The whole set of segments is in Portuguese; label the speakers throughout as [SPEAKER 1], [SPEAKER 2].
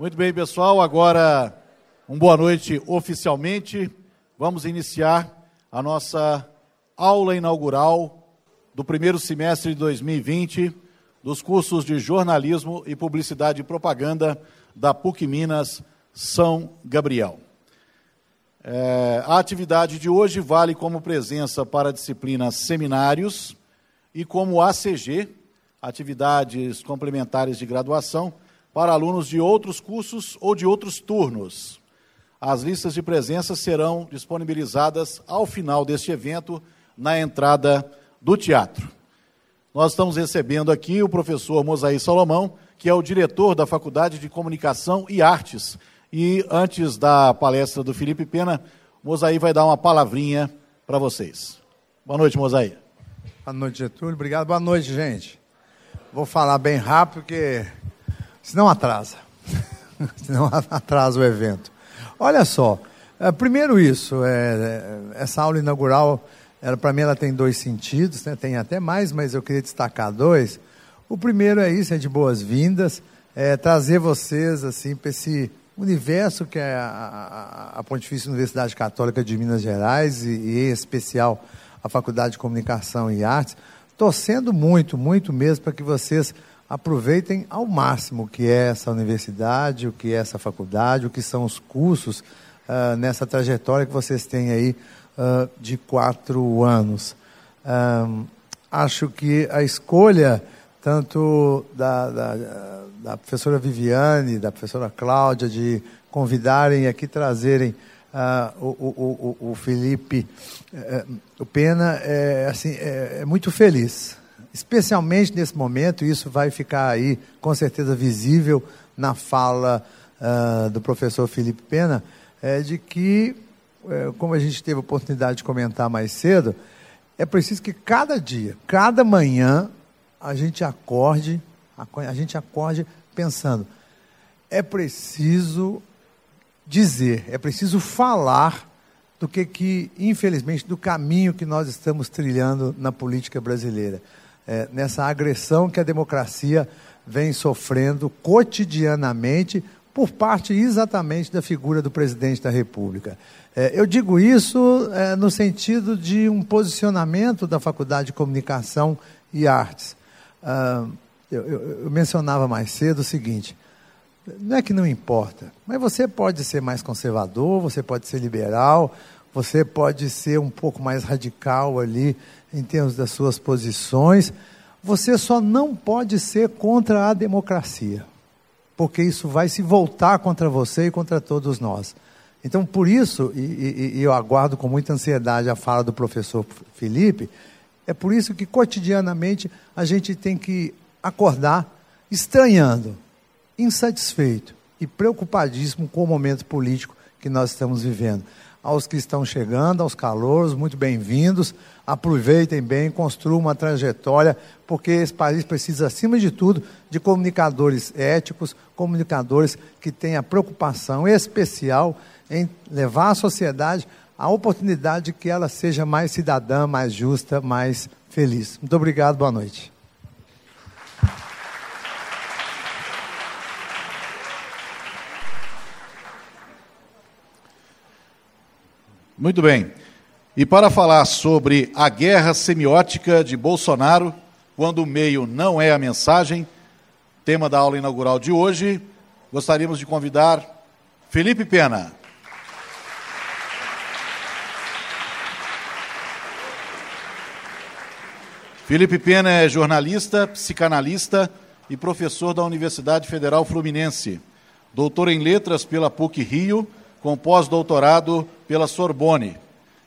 [SPEAKER 1] Muito bem, pessoal. Agora, uma boa noite oficialmente. Vamos iniciar a nossa aula inaugural do primeiro semestre de 2020 dos cursos de jornalismo e publicidade e propaganda da PUC Minas São Gabriel. É, a atividade de hoje vale como presença para a disciplina seminários e como ACG, atividades complementares de graduação, para alunos de outros cursos ou de outros turnos. As listas de presença serão disponibilizadas ao final deste evento na entrada do teatro. Nós estamos recebendo aqui o professor Mosaí Salomão, que é o diretor da Faculdade de Comunicação e Artes. E antes da palestra do Felipe Pena, Mosaí vai dar uma palavrinha para vocês. Boa noite, Mosaí.
[SPEAKER 2] Boa noite, Getúlio. Obrigado. Boa noite, gente. Vou falar bem rápido, porque senão atrasa. senão atrasa o evento. Olha só, é, primeiro isso, é, é essa aula inaugural, para mim ela tem dois sentidos, né? tem até mais, mas eu queria destacar dois. O primeiro é isso, é de boas-vindas, é trazer vocês assim para esse universo que é a, a, a, Pontifícia Universidade Católica de Minas Gerais e, e, em especial a Faculdade de Comunicação e Artes, torcendo muito, muito mesmo para que vocês aproveitem ao máximo o que é essa universidade, o que é essa faculdade, o que são os cursos uh, nessa trajetória que vocês têm aí uh, de quatro anos. Um, acho que a escolha tanto da, da, da, professora Viviane, da professora Cláudia, de convidarem aqui, trazerem uh, o, o, o, o, Felipe, uh, o Pena, é, assim, é, é muito feliz especialmente nesse momento, isso vai ficar aí com certeza visível na fala uh, do professor Felipe Pena, é de que, é, como a gente teve a oportunidade de comentar mais cedo, é preciso que cada dia, cada manhã, a gente acorde, a gente acorde pensando, é preciso dizer, é preciso falar do que, que, infelizmente, do caminho que nós estamos trilhando na política brasileira é, nessa agressão que a democracia vem sofrendo cotidianamente por parte exatamente da figura do presidente da República. É, eu digo isso é, no sentido de um posicionamento da Faculdade de Comunicação e Artes. Ah, eu, eu, eu mencionava mais cedo o seguinte: não é que não importa, mas você pode ser mais conservador, você pode ser liberal, você pode ser um pouco mais radical ali em termos das suas posições, você só não pode ser contra a democracia, porque isso vai se voltar contra você e contra todos nós. Então, por isso, e, e, e eu aguardo com muita ansiedade a fala do professor Felipe, é por isso que cotidianamente a gente tem que acordar estranhando, insatisfeito e preocupadíssimo com o momento político que nós estamos vivendo aos que estão chegando, aos calouros, muito bem-vindos. Aproveitem bem, construam uma trajetória, porque esse país precisa, acima de tudo, de comunicadores éticos, comunicadores que tenham preocupação especial em levar à sociedade a oportunidade de que ela seja mais cidadã, mais justa, mais feliz. Muito obrigado, boa noite.
[SPEAKER 1] Muito bem. E para falar sobre a guerra semiótica de Bolsonaro, quando o meio não é a mensagem, tema da aula inaugural de hoje, gostaríamos de convidar Felipe Pena. Felipe Pena é jornalista, psicanalista e professor da Universidade Federal Fluminense. Doutor em letras pela PUC Rio com pós-doutorado pela Sorbonne.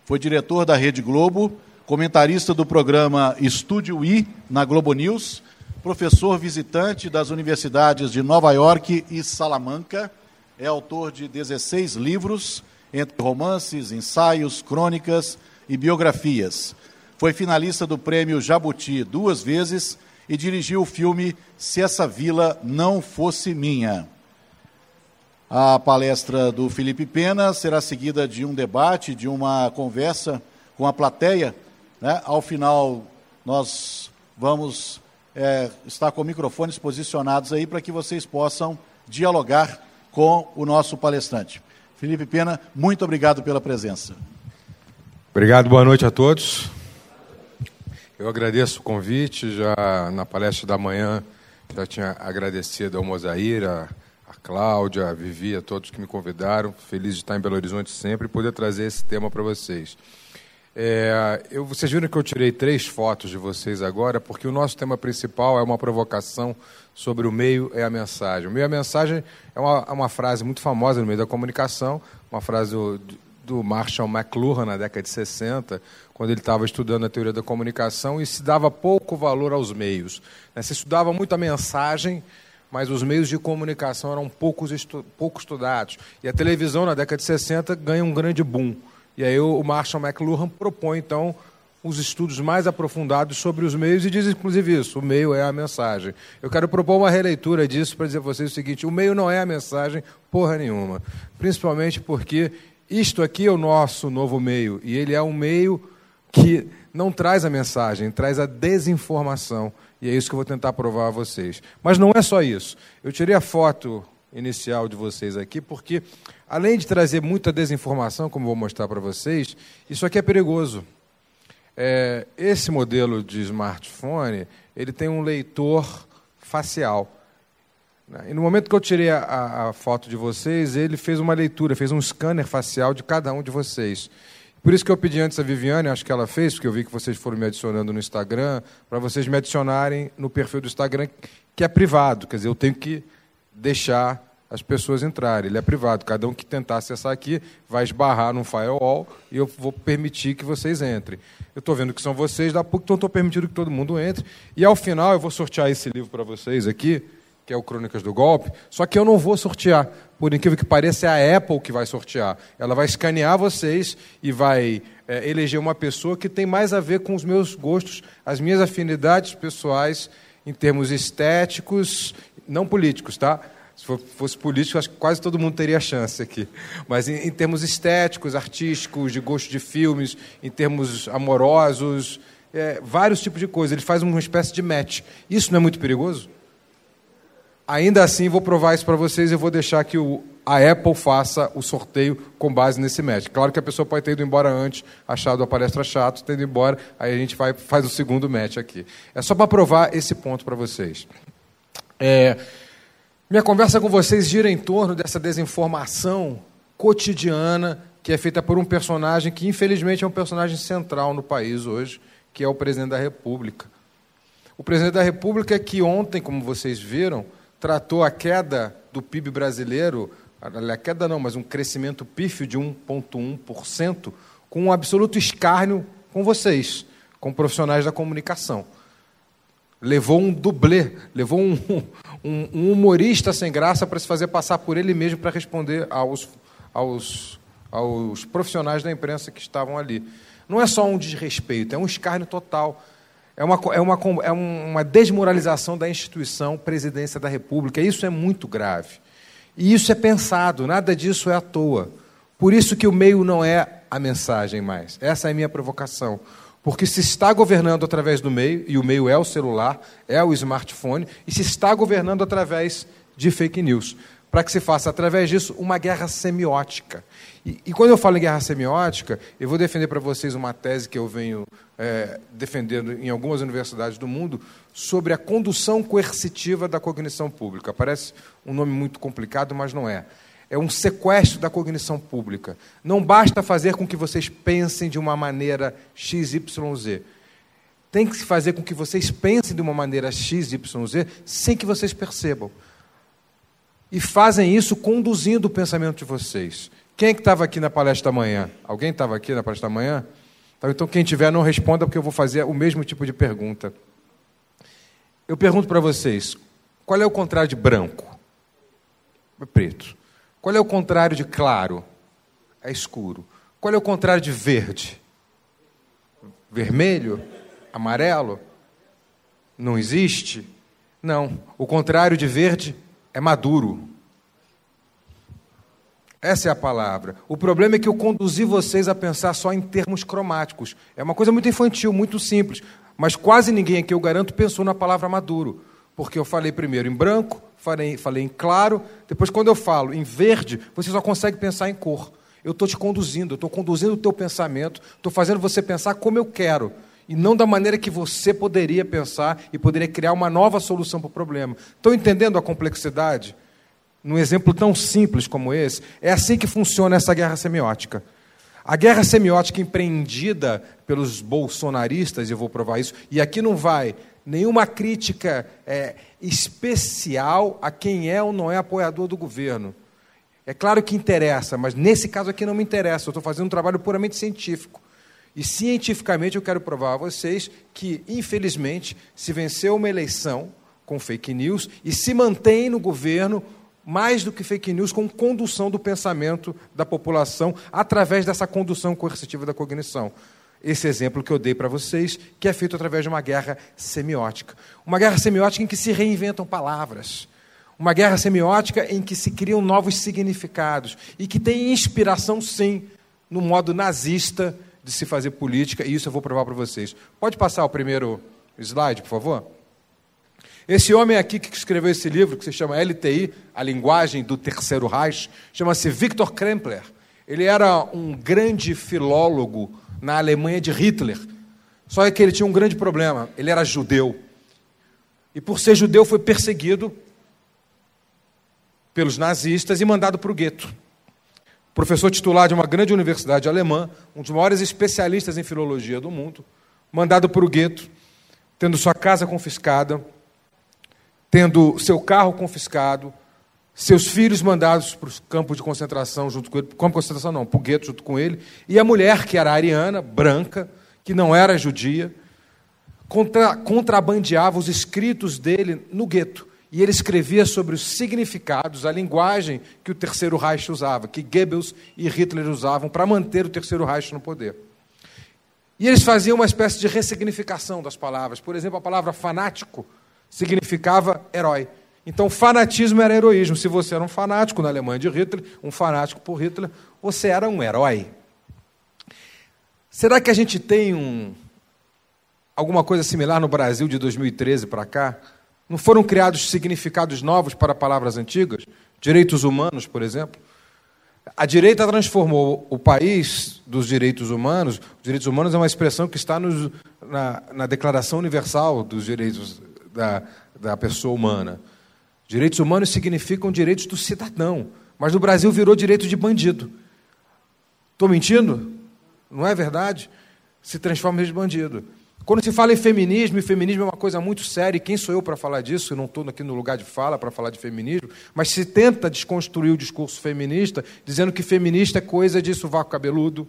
[SPEAKER 1] Foi diretor da Rede Globo, comentarista do programa Estúdio I na Globo News, professor visitante das universidades de Nova York e Salamanca, é autor de 16 livros, entre romances, ensaios, crônicas e biografias. Foi finalista do prêmio Jabuti duas vezes e dirigiu o filme Se Essa Vila Não Fosse Minha. A palestra do Felipe Pena será seguida de um debate, de uma conversa com a plateia. Né? Ao final, nós vamos é, estar com microfones posicionados aí para que vocês possam dialogar com o nosso palestrante. Felipe Pena, muito obrigado pela presença.
[SPEAKER 3] Obrigado, boa noite a todos. Eu agradeço o convite, já na palestra da manhã já tinha agradecido ao Mozair, a, a Cláudia, a Vivi, a todos que me convidaram. Feliz de estar em Belo Horizonte sempre e poder trazer esse tema para vocês. É, eu, vocês viram que eu tirei três fotos de vocês agora, porque o nosso tema principal é uma provocação sobre o meio é a mensagem. O meio é a mensagem é uma, é uma frase muito famosa no meio da comunicação, uma frase do, do Marshall McLuhan na década de 60, quando ele estava estudando a teoria da comunicação e se dava pouco valor aos meios. Né? Se estudava muito a mensagem, mas os meios de comunicação eram poucos estu pouco estudados. E a televisão, na década de 60, ganha um grande boom. E aí o Marshall McLuhan propõe, então, os estudos mais aprofundados sobre os meios e diz inclusive isso: o meio é a mensagem. Eu quero propor uma releitura disso para dizer a vocês o seguinte: o meio não é a mensagem, porra nenhuma. Principalmente porque isto aqui é o nosso novo meio e ele é um meio que não traz a mensagem, traz a desinformação. E é isso que eu vou tentar provar a vocês. Mas não é só isso. Eu tirei a foto inicial de vocês aqui porque, além de trazer muita desinformação, como vou mostrar para vocês, isso aqui é perigoso. É, esse modelo de smartphone, ele tem um leitor facial. Né? E no momento que eu tirei a, a, foto de vocês, ele fez uma leitura, fez um scanner facial de cada um de vocês. Por isso que eu pedi antes a Viviane, acho que ela fez, porque eu vi que vocês foram me adicionando no Instagram, para vocês me adicionarem no perfil do Instagram, que é privado. Quer dizer, eu tenho que deixar as pessoas entrarem. Ele é privado. Cada um que tentar acessar aqui vai esbarrar num firewall e eu vou permitir que vocês entrem. Eu estou vendo que são vocês da PUC, então estou permitindo que todo mundo entre. E ao final eu vou sortear esse livro para vocês aqui, que é o Crônicas do Golpe. Só que eu não vou sortear. Por incrível que pareça, é a Apple que vai sortear. Ela vai escanear vocês e vai é, eleger uma pessoa que tem mais a ver com os meus gostos, as minhas afinidades pessoais em termos estéticos, não políticos, tá? Se fosse político, acho que quase todo mundo teria chance aqui. Mas em, em termos estéticos, artísticos, de gosto de filmes, em termos amorosos, é, vários tipos de coisas. Ele faz uma espécie de match. Isso não é muito perigoso? Ainda assim, vou provar isso para vocês e vou deixar que o, a Apple faça o sorteio com base nesse match. Claro que a pessoa pode ter ido embora antes, achado a palestra chato, ter ido embora, aí a gente vai, faz o segundo match aqui. É só para provar esse ponto para vocês. É, minha conversa com vocês gira em torno dessa desinformação cotidiana que é feita por um personagem que, infelizmente, é um personagem central no país hoje, que é o presidente da República. O presidente da República que ontem, como vocês viram, tratou a queda do PIB brasileiro, a queda não, mas um crescimento pífio de 1,1%, com um absoluto escárnio com vocês, com profissionais da comunicação levou um dublê, levou um, um, um humorista sem graça para se fazer passar por ele mesmo para responder aos, aos, aos profissionais da imprensa que estavam ali. Não é só um desrespeito, é um escárnio total. É uma, é, uma, é uma desmoralização da instituição presidência da República. Isso é muito grave. E isso é pensado, nada disso é à toa. Por isso que o meio não é a mensagem mais. Essa é a minha provocação. Porque se está governando através do meio, e o meio é o celular, é o smartphone, e se está governando através de fake news. Para que se faça, através disso, uma guerra semiótica. E, e quando eu falo em guerra semiótica, eu vou defender para vocês uma tese que eu venho é, defendendo em algumas universidades do mundo sobre a condução coercitiva da cognição pública. Parece um nome muito complicado, mas não é é um sequestro da cognição pública. Não basta fazer com que vocês pensem de uma maneira XYZ. Tem que se fazer com que vocês pensem de uma maneira XYZ sem que vocês percebam. E fazem isso conduzindo o pensamento de vocês. Quem é que estava aqui na palestra da manhã? Alguém estava aqui na palestra da manhã? Tá, então, quem tiver, não responda, porque eu vou fazer o mesmo tipo de pergunta. Eu pergunto para vocês: qual é o contrário de branco? É preto. Qual é o contrário de claro? É escuro. Qual é o contrário de verde? Vermelho? Amarelo? Não existe? Não. O contrário de verde é maduro. Essa é a palavra. O problema é que eu conduzi vocês a pensar só em termos cromáticos. É uma coisa muito infantil, muito simples. Mas quase ninguém aqui, eu garanto, pensou na palavra maduro. Porque eu falei primeiro em branco, falei, falei em claro, depois, quando eu falo em verde, você só consegue pensar em cor. Eu estou te conduzindo, estou conduzindo o teu pensamento, estou fazendo você pensar como eu quero, e não da maneira que você poderia pensar e poderia criar uma nova solução para o problema. Estão entendendo a complexidade? Num exemplo tão simples como esse, é assim que funciona essa guerra semiótica. A guerra semiótica empreendida pelos bolsonaristas, eu vou provar isso, e aqui não vai nenhuma crítica é, especial a quem é ou não é apoiador do governo. É claro que interessa, mas nesse caso aqui não me interessa, eu estou fazendo um trabalho puramente científico. E cientificamente eu quero provar a vocês que, infelizmente, se venceu uma eleição com fake news e se mantém no governo mais do que fake news com condução do pensamento da população através dessa condução coercitiva da cognição esse exemplo que eu dei para vocês, que é feito através de uma guerra semiótica. Uma guerra semiótica em que se reinventam palavras. Uma guerra semiótica em que se criam novos significados e que tem inspiração, sim, no modo nazista de se fazer política, e isso eu vou provar para vocês. Pode passar o primeiro slide, por favor? Esse homem aqui que escreveu esse livro, que se chama LTI, A Linguagem do Terceiro Reich, chama-se Viktor Krempler. Ele era um grande filólogo na Alemanha de Hitler. Só que ele tinha um grande problema: ele era judeu. E por ser judeu, foi perseguido pelos nazistas e mandado para o gueto. Professor titular de uma grande universidade alemã, um dos maiores especialistas em filologia do mundo, mandado para o gueto, tendo sua casa confiscada, tendo seu carro confiscado, seus filhos mandados para os campos de concentração junto com ele, campo de concentração não, para o gueto junto com ele, e a mulher, que era ariana, branca, que não era judia, contra, contrabandeava os escritos dele no gueto. E ele escrevia sobre os significados, a linguagem que o Terceiro Reich usava, que Goebbels e Hitler usavam para manter o Terceiro Reich no poder. E eles faziam uma espécie de ressignificação das palavras. Por exemplo, a palavra fanático significava herói. Então, fanatismo era heroísmo. Se você era um fanático na Alemanha de Hitler, um fanático por Hitler, você era um herói. Será que a gente tem um, alguma coisa similar no Brasil de 2013 para cá? Não foram criados significados novos para palavras antigas? Direitos humanos, por exemplo? A direita transformou o país dos direitos humanos. Os direitos humanos é uma expressão que está nos, na, na Declaração Universal dos Direitos da, da Pessoa Humana. Direitos humanos significam direitos do cidadão, mas no Brasil virou direito de bandido. Estou mentindo? Não é verdade? Se transforma em bandido. Quando se fala em feminismo, e feminismo é uma coisa muito séria, e quem sou eu para falar disso? Eu não estou aqui no lugar de fala para falar de feminismo, mas se tenta desconstruir o discurso feminista, dizendo que feminista é coisa de sovaco cabeludo,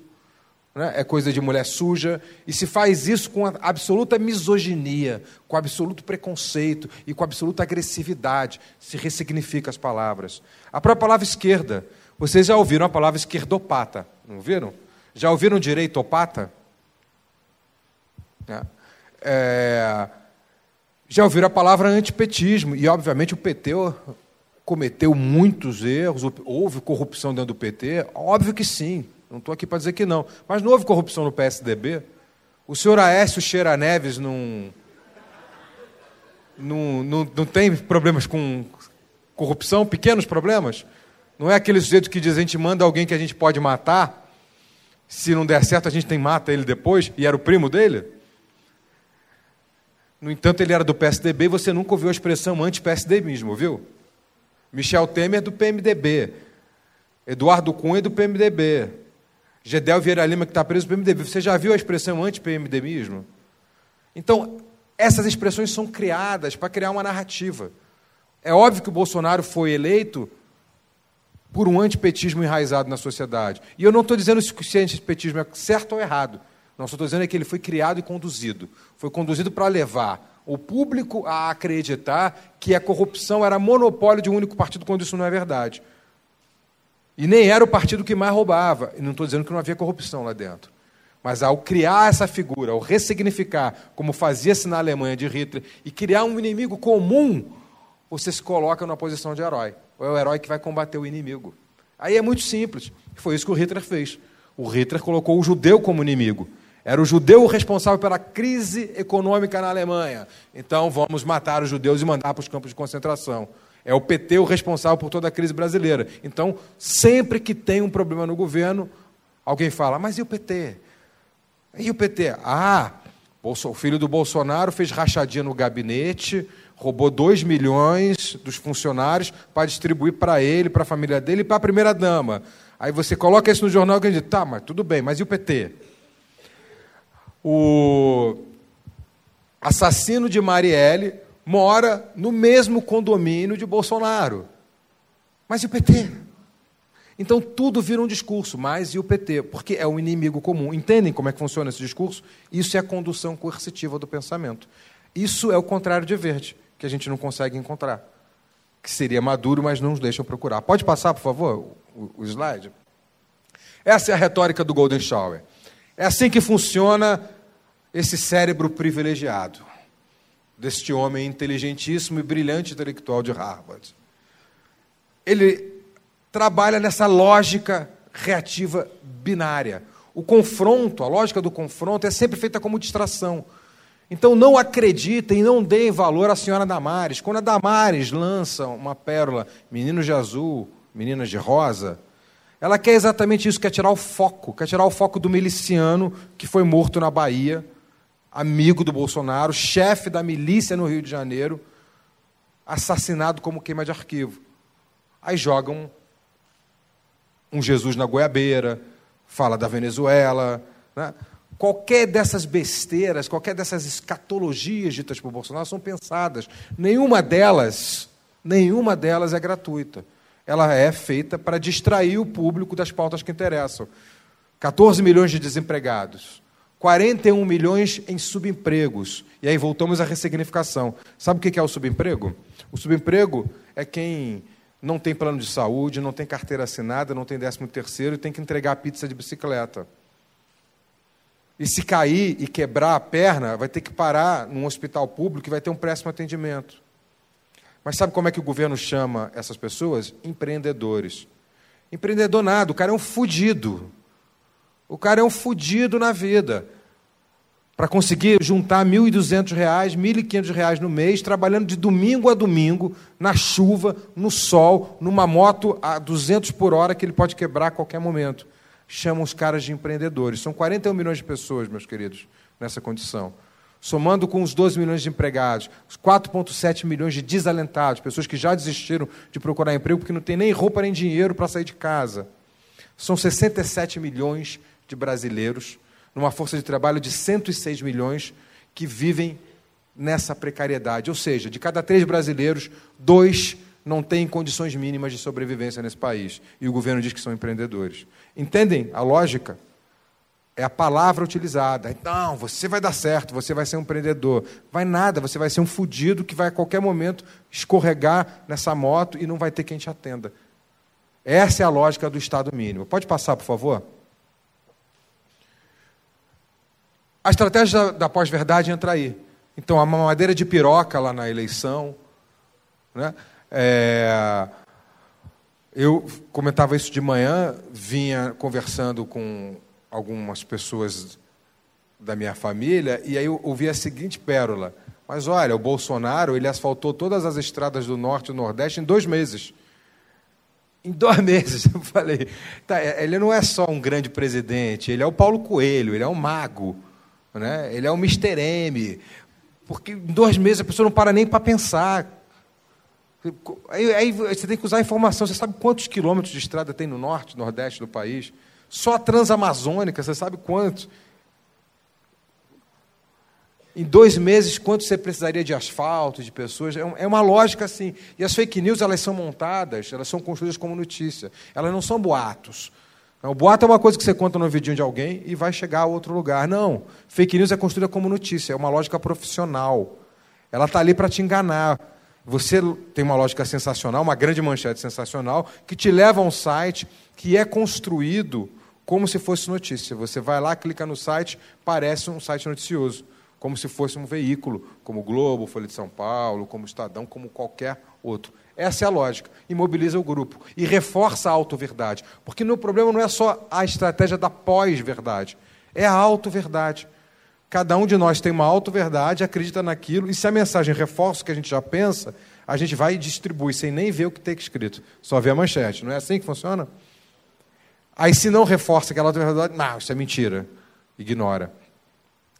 [SPEAKER 3] né? é coisa de mulher suja, e se faz isso com absoluta misoginia, com absoluto preconceito e com absoluta agressividade, se ressignifica as palavras. A própria palavra esquerda, vocês já ouviram a palavra esquerdopata, não viram? Já ouviram direitopata? É. É... Já ouviram a palavra antipetismo, e obviamente o PT cometeu muitos erros, houve corrupção dentro do PT? Óbvio que sim. Não estou aqui para dizer que não. Mas não houve corrupção no PSDB? O senhor Aécio Cheira Neves não, não, não, não tem problemas com corrupção? Pequenos problemas? Não é aquele sujeito que diz a gente manda alguém que a gente pode matar, se não der certo a gente tem mata ele depois, e era o primo dele? No entanto, ele era do PSDB e você nunca ouviu a expressão anti-PSD mesmo, viu? Michel Temer do PMDB. Eduardo Cunha do PMDB. Gedel Vieira Lima, que está preso pelo PMDB. Você já viu a expressão anti-PMDBismo? Então, essas expressões são criadas para criar uma narrativa. É óbvio que o Bolsonaro foi eleito por um antipetismo enraizado na sociedade. E eu não estou dizendo se o antipetismo é certo ou errado. Não, só estou dizendo é que ele foi criado e conduzido. Foi conduzido para levar o público a acreditar que a corrupção era monopólio de um único partido, quando isso não é verdade. E nem era o partido que mais roubava. E não estou dizendo que não havia corrupção lá dentro. Mas ao criar essa figura, ao ressignificar, como fazia-se na Alemanha de Hitler, e criar um inimigo comum, você se coloca numa posição de herói. Ou é o herói que vai combater o inimigo. Aí é muito simples. Foi isso que o Hitler fez. O Hitler colocou o judeu como inimigo. Era o judeu responsável pela crise econômica na Alemanha. Então vamos matar os judeus e mandar para os campos de concentração. É o PT o responsável por toda a crise brasileira. Então, sempre que tem um problema no governo, alguém fala: mas e o PT? E o PT? Ah, o filho do Bolsonaro fez rachadinha no gabinete, roubou 2 milhões dos funcionários para distribuir para ele, para a família dele e para a primeira-dama. Aí você coloca isso no jornal e diz: tá, mas tudo bem, mas e o PT? O assassino de Marielle mora no mesmo condomínio de Bolsonaro. Mas e o PT? Então tudo vira um discurso, mas e o PT? Porque é um inimigo comum. Entendem como é que funciona esse discurso? Isso é a condução coercitiva do pensamento. Isso é o contrário de verde, que a gente não consegue encontrar. Que seria maduro, mas não nos deixam procurar. Pode passar, por favor, o, o slide? Essa é a retórica do Golden Shower. É assim que funciona esse cérebro privilegiado deste homem inteligentíssimo e brilhante intelectual de Harvard. Ele trabalha nessa lógica reativa binária. O confronto, a lógica do confronto é sempre feita como distração. Então não acreditem, não deem valor à senhora Damares. Quando a Damares lança uma pérola, meninos de azul, meninas de rosa, ela quer exatamente isso, quer tirar o foco, quer tirar o foco do miliciano que foi morto na Bahia amigo do Bolsonaro, chefe da milícia no Rio de Janeiro, assassinado como queima de arquivo. Aí jogam um Jesus na goiabeira, fala da Venezuela. Né? Qualquer dessas besteiras, qualquer dessas escatologias ditas por Bolsonaro são pensadas. Nenhuma delas, nenhuma delas é gratuita. Ela é feita para distrair o público das pautas que interessam. 14 milhões de desempregados. 41 milhões em subempregos. E aí voltamos à ressignificação. Sabe o que é o subemprego? O subemprego é quem não tem plano de saúde, não tem carteira assinada, não tem décimo terceiro e tem que entregar a pizza de bicicleta. E se cair e quebrar a perna, vai ter que parar num hospital público e vai ter um péssimo atendimento. Mas sabe como é que o governo chama essas pessoas? Empreendedores. Empreendedor nada, o cara é um fudido. O cara é um fudido na vida. Para conseguir juntar R$ 1.200, R$ 1.500 no mês, trabalhando de domingo a domingo, na chuva, no sol, numa moto a 200 por hora que ele pode quebrar a qualquer momento. Chamam os caras de empreendedores. São 41 milhões de pessoas, meus queridos, nessa condição. Somando com os 12 milhões de empregados, os 4,7 milhões de desalentados, pessoas que já desistiram de procurar emprego porque não tem nem roupa nem dinheiro para sair de casa. São 67 milhões de de brasileiros, numa força de trabalho de 106 milhões que vivem nessa precariedade. Ou seja, de cada três brasileiros, dois não têm condições mínimas de sobrevivência nesse país. E o governo diz que são empreendedores. Entendem a lógica? É a palavra utilizada. Não, você vai dar certo, você vai ser um empreendedor. Vai nada, você vai ser um fudido que vai a qualquer momento escorregar nessa moto e não vai ter quem te atenda. Essa é a lógica do Estado mínimo. Pode passar, por favor? A estratégia da, da pós-verdade entra aí. Então, a mamadeira de piroca lá na eleição. Né? É, eu comentava isso de manhã, vinha conversando com algumas pessoas da minha família, e aí eu ouvi a seguinte pérola. Mas olha, o Bolsonaro ele asfaltou todas as estradas do norte e do nordeste em dois meses. Em dois meses, eu falei, tá, ele não é só um grande presidente, ele é o Paulo Coelho, ele é um mago. Né? Ele é o Mr. M. Porque em dois meses a pessoa não para nem para pensar. Aí, aí, você tem que usar a informação. Você sabe quantos quilômetros de estrada tem no norte, nordeste do país? Só a transamazônica, você sabe quantos? Em dois meses, quanto você precisaria de asfalto, de pessoas? É, é uma lógica assim. E as fake news, elas são montadas, elas são construídas como notícia. Elas não são boatos. O boato é uma coisa que você conta no vidinho de alguém e vai chegar a outro lugar. Não. Fake news é construída como notícia, é uma lógica profissional. Ela está ali para te enganar. Você tem uma lógica sensacional, uma grande manchete sensacional, que te leva a um site que é construído como se fosse notícia. Você vai lá, clica no site, parece um site noticioso, como se fosse um veículo, como o Globo, Folha de São Paulo, como o Estadão, como qualquer outro. Essa é a lógica. Imobiliza o grupo e reforça a auto-verdade. Porque o problema não é só a estratégia da pós-verdade. É a auto-verdade. Cada um de nós tem uma auto-verdade, acredita naquilo, e se a mensagem reforça o que a gente já pensa, a gente vai e distribui, sem nem ver o que tem escrito. Só vê a manchete. Não é assim que funciona? Aí, se não reforça aquela auto-verdade, não, isso é mentira. Ignora.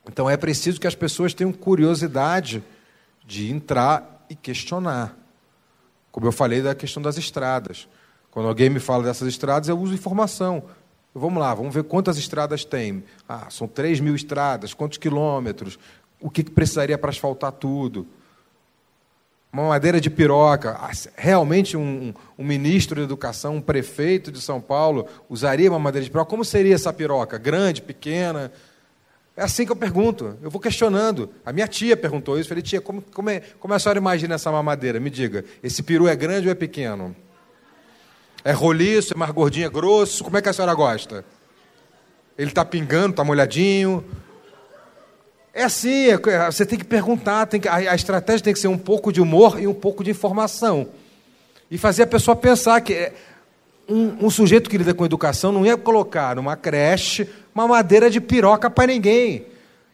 [SPEAKER 3] Então, é preciso que as pessoas tenham curiosidade de entrar e questionar. Como eu falei da questão das estradas. Quando alguém me fala dessas estradas, eu uso informação. Vamos lá, vamos ver quantas estradas tem. Ah, são 3 mil estradas, quantos quilômetros, o que precisaria para asfaltar tudo. Uma madeira de piroca. Ah, realmente um, um, ministro de educação, um prefeito de São Paulo, usaria uma madeira de piroca? Como seria essa piroca? Grande, pequena? É assim que eu pergunto, eu vou questionando. A minha tia perguntou isso, eu falei, tia, como, como, é, como a senhora imagina essa mamadeira? Me diga, esse peru é grande ou é pequeno? É roliço, é mais gordinho, é grosso? Como é que a senhora gosta? Ele está pingando, está molhadinho? É assim, é, é, você tem que perguntar, tem que, a, a, estratégia tem que ser um pouco de humor e um pouco de informação. E fazer a pessoa pensar que é, um, um, sujeito que lida com educação não ia colocar numa creche uma madeira de piroca para ninguém.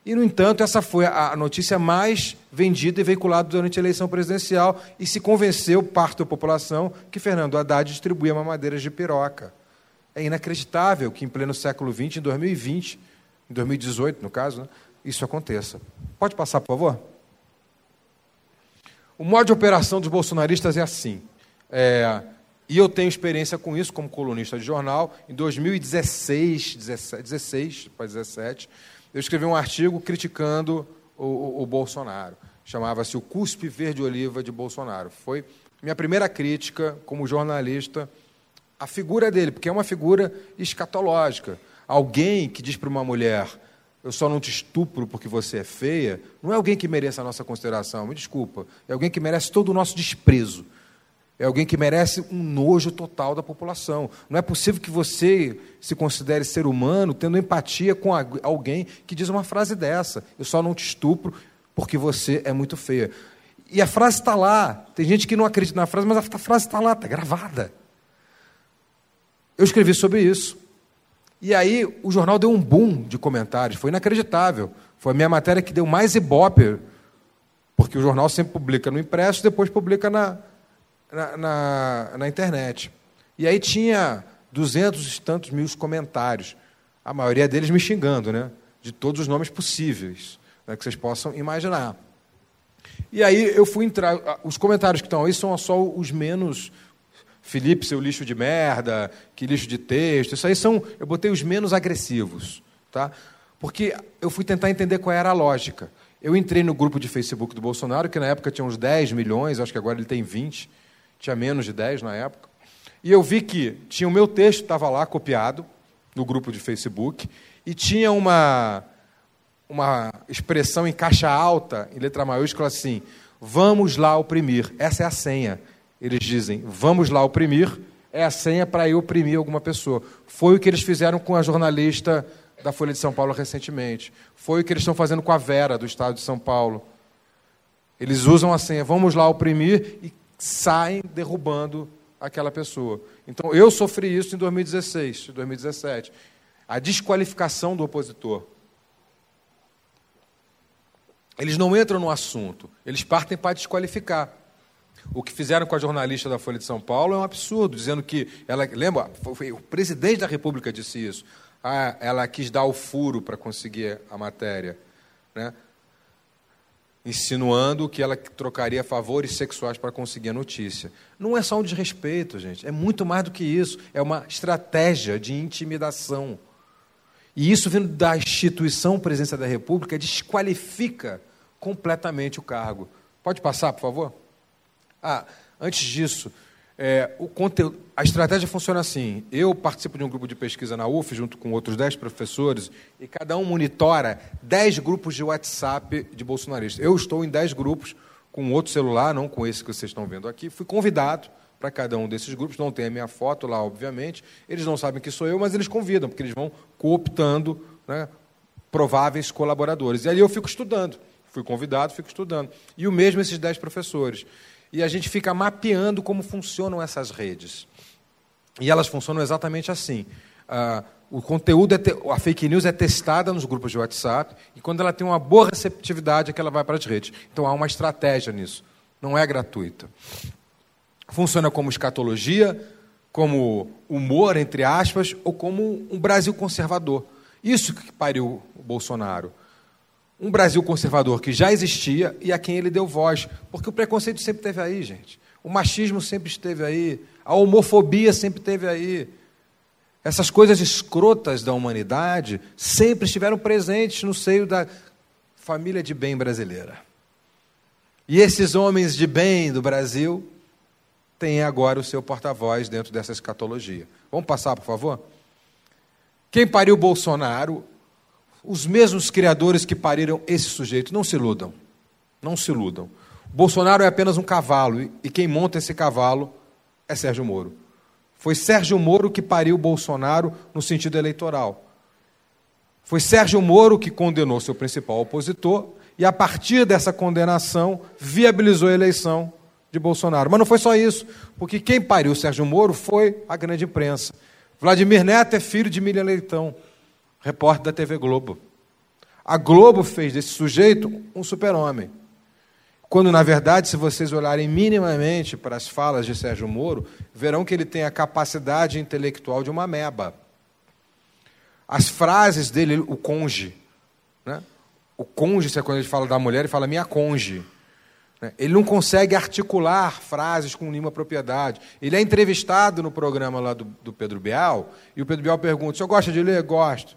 [SPEAKER 3] E, no entanto, essa foi a notícia mais vendida e veiculada durante a eleição presidencial e se convenceu parte da população que Fernando Haddad distribuía mamadeiras de piroca. É inacreditável que, em pleno século XX, em 2020, em 2018, no caso, né, isso aconteça. Pode passar, por favor? O modo de operação dos bolsonaristas é assim. É, e eu tenho experiência com isso como colunista de jornal. Em 2016, 17, 16 para 17, eu escrevi um artigo criticando o, o, o Bolsonaro. Chamava-se O Cuspe Verde Oliva de Bolsonaro. Foi minha primeira crítica como jornalista à figura dele, porque é uma figura escatológica. Alguém que diz para uma mulher, eu só não te estupro porque você é feia, não é alguém que mereça a nossa consideração, me desculpa. É alguém que merece todo o nosso desprezo. É alguém que merece um nojo total da população. Não é possível que você se considere ser humano tendo empatia com alguém que diz uma frase dessa. Eu só não te estupro porque você é muito feia. E a frase está lá. Tem gente que não acredita na frase, mas a frase está lá, está gravada. Eu escrevi sobre isso. E aí o jornal deu um boom de comentários. Foi inacreditável. Foi a minha matéria que deu mais ibope, porque o jornal sempre publica no impresso, depois publica na, na, na, na internet. E aí tinha duzentos e tantos mil comentários, a maioria deles me xingando, né? De todos os nomes possíveis né, que vocês possam imaginar. E aí eu fui entrar. Os comentários que estão aí são só os menos. Felipe, seu lixo de merda, que lixo de texto. Isso aí são. Eu botei os menos agressivos. Tá? Porque eu fui tentar entender qual era a lógica. Eu entrei no grupo de Facebook do Bolsonaro, que na época tinha uns 10 milhões, acho que agora ele tem 20 tinha menos de 10 na época, e eu vi que tinha o meu texto, estava lá copiado, no grupo de Facebook, e tinha uma, uma expressão em caixa alta, em letra maiúscula, assim: vamos lá oprimir. Essa é a senha. Eles dizem: vamos lá oprimir, é a senha para eu oprimir alguma pessoa. Foi o que eles fizeram com a jornalista da Folha de São Paulo recentemente. Foi o que eles estão fazendo com a Vera, do Estado de São Paulo. Eles usam a senha, vamos lá oprimir, e saem derrubando aquela pessoa. Então, eu sofri isso em 2016, 2017. A desqualificação do opositor. Eles não entram no assunto, eles partem para desqualificar. O que fizeram com a jornalista da Folha de São Paulo é um absurdo, dizendo que ela. Lembra? Foi, o presidente da República disse isso. Ah, ela quis dar o furo para conseguir a matéria. Né? Insinuando que ela trocaria favores sexuais para conseguir a notícia. Não é só um desrespeito, gente, é muito mais do que isso, é uma estratégia de intimidação. E isso vindo da instituição Presidência da República desqualifica completamente o cargo. Pode passar, por favor? Ah, antes disso, é, o conteúdo, a estratégia funciona assim: eu participo de um grupo de pesquisa na UF, junto com outros 10 professores, e cada um monitora 10 grupos de WhatsApp de bolsonaristas. Eu estou em 10 grupos com outro celular, não com esse que vocês estão vendo aqui. Fui convidado para cada um desses grupos, não tem a minha foto lá, obviamente. Eles não sabem que sou eu, mas eles convidam, porque eles vão cooptando né, prováveis colaboradores. E ali eu fico estudando. Fui convidado, fico estudando. E o mesmo esses 10 professores e a gente fica mapeando como funcionam essas redes. E elas funcionam exatamente assim. Ah, o conteúdo, é te... a fake news é testada nos grupos de WhatsApp e quando ela tem uma boa receptividade é que ela vai para as redes. Então há uma estratégia nisso. Não é gratuita. Funciona como escatologia, como humor, entre aspas, ou como um Brasil conservador. Isso que pariu o Bolsonaro. Um Brasil conservador que já existia e a quem ele deu voz. Porque o preconceito sempre esteve aí, gente. O machismo sempre esteve aí. A homofobia sempre esteve aí. Essas coisas escrotas da humanidade sempre estiveram presentes no seio da família de bem brasileira. E esses homens de bem do Brasil têm agora o seu porta-voz dentro dessa escatologia. Vamos passar, por favor? Quem pariu Bolsonaro, os mesmos criadores que pariram esse sujeito, não se iludam. Não se iludam. Bolsonaro é apenas um cavalo e quem monta esse cavalo é Sérgio Moro. Foi Sérgio Moro que pariu Bolsonaro no sentido eleitoral. Foi Sérgio Moro que condenou seu principal opositor e, a partir dessa condenação, viabilizou a eleição de Bolsonaro. Mas não foi só isso, porque quem pariu Sérgio Moro foi a grande imprensa. Vladimir Neto é filho de Miriam Leitão, repórter da TV Globo. A Globo fez desse sujeito um super-homem. Quando, na verdade, se vocês olharem minimamente para as falas de Sérgio Moro, verão que ele tem a capacidade intelectual de uma meba. As frases dele, o conge, né? o conge, é quando ele fala da mulher, ele fala minha conge. Né? Ele não consegue articular frases com nenhuma propriedade. Ele é entrevistado no programa lá do, do Pedro Bial, e o Pedro Bial pergunta: o senhor gosta de ler? Gosto.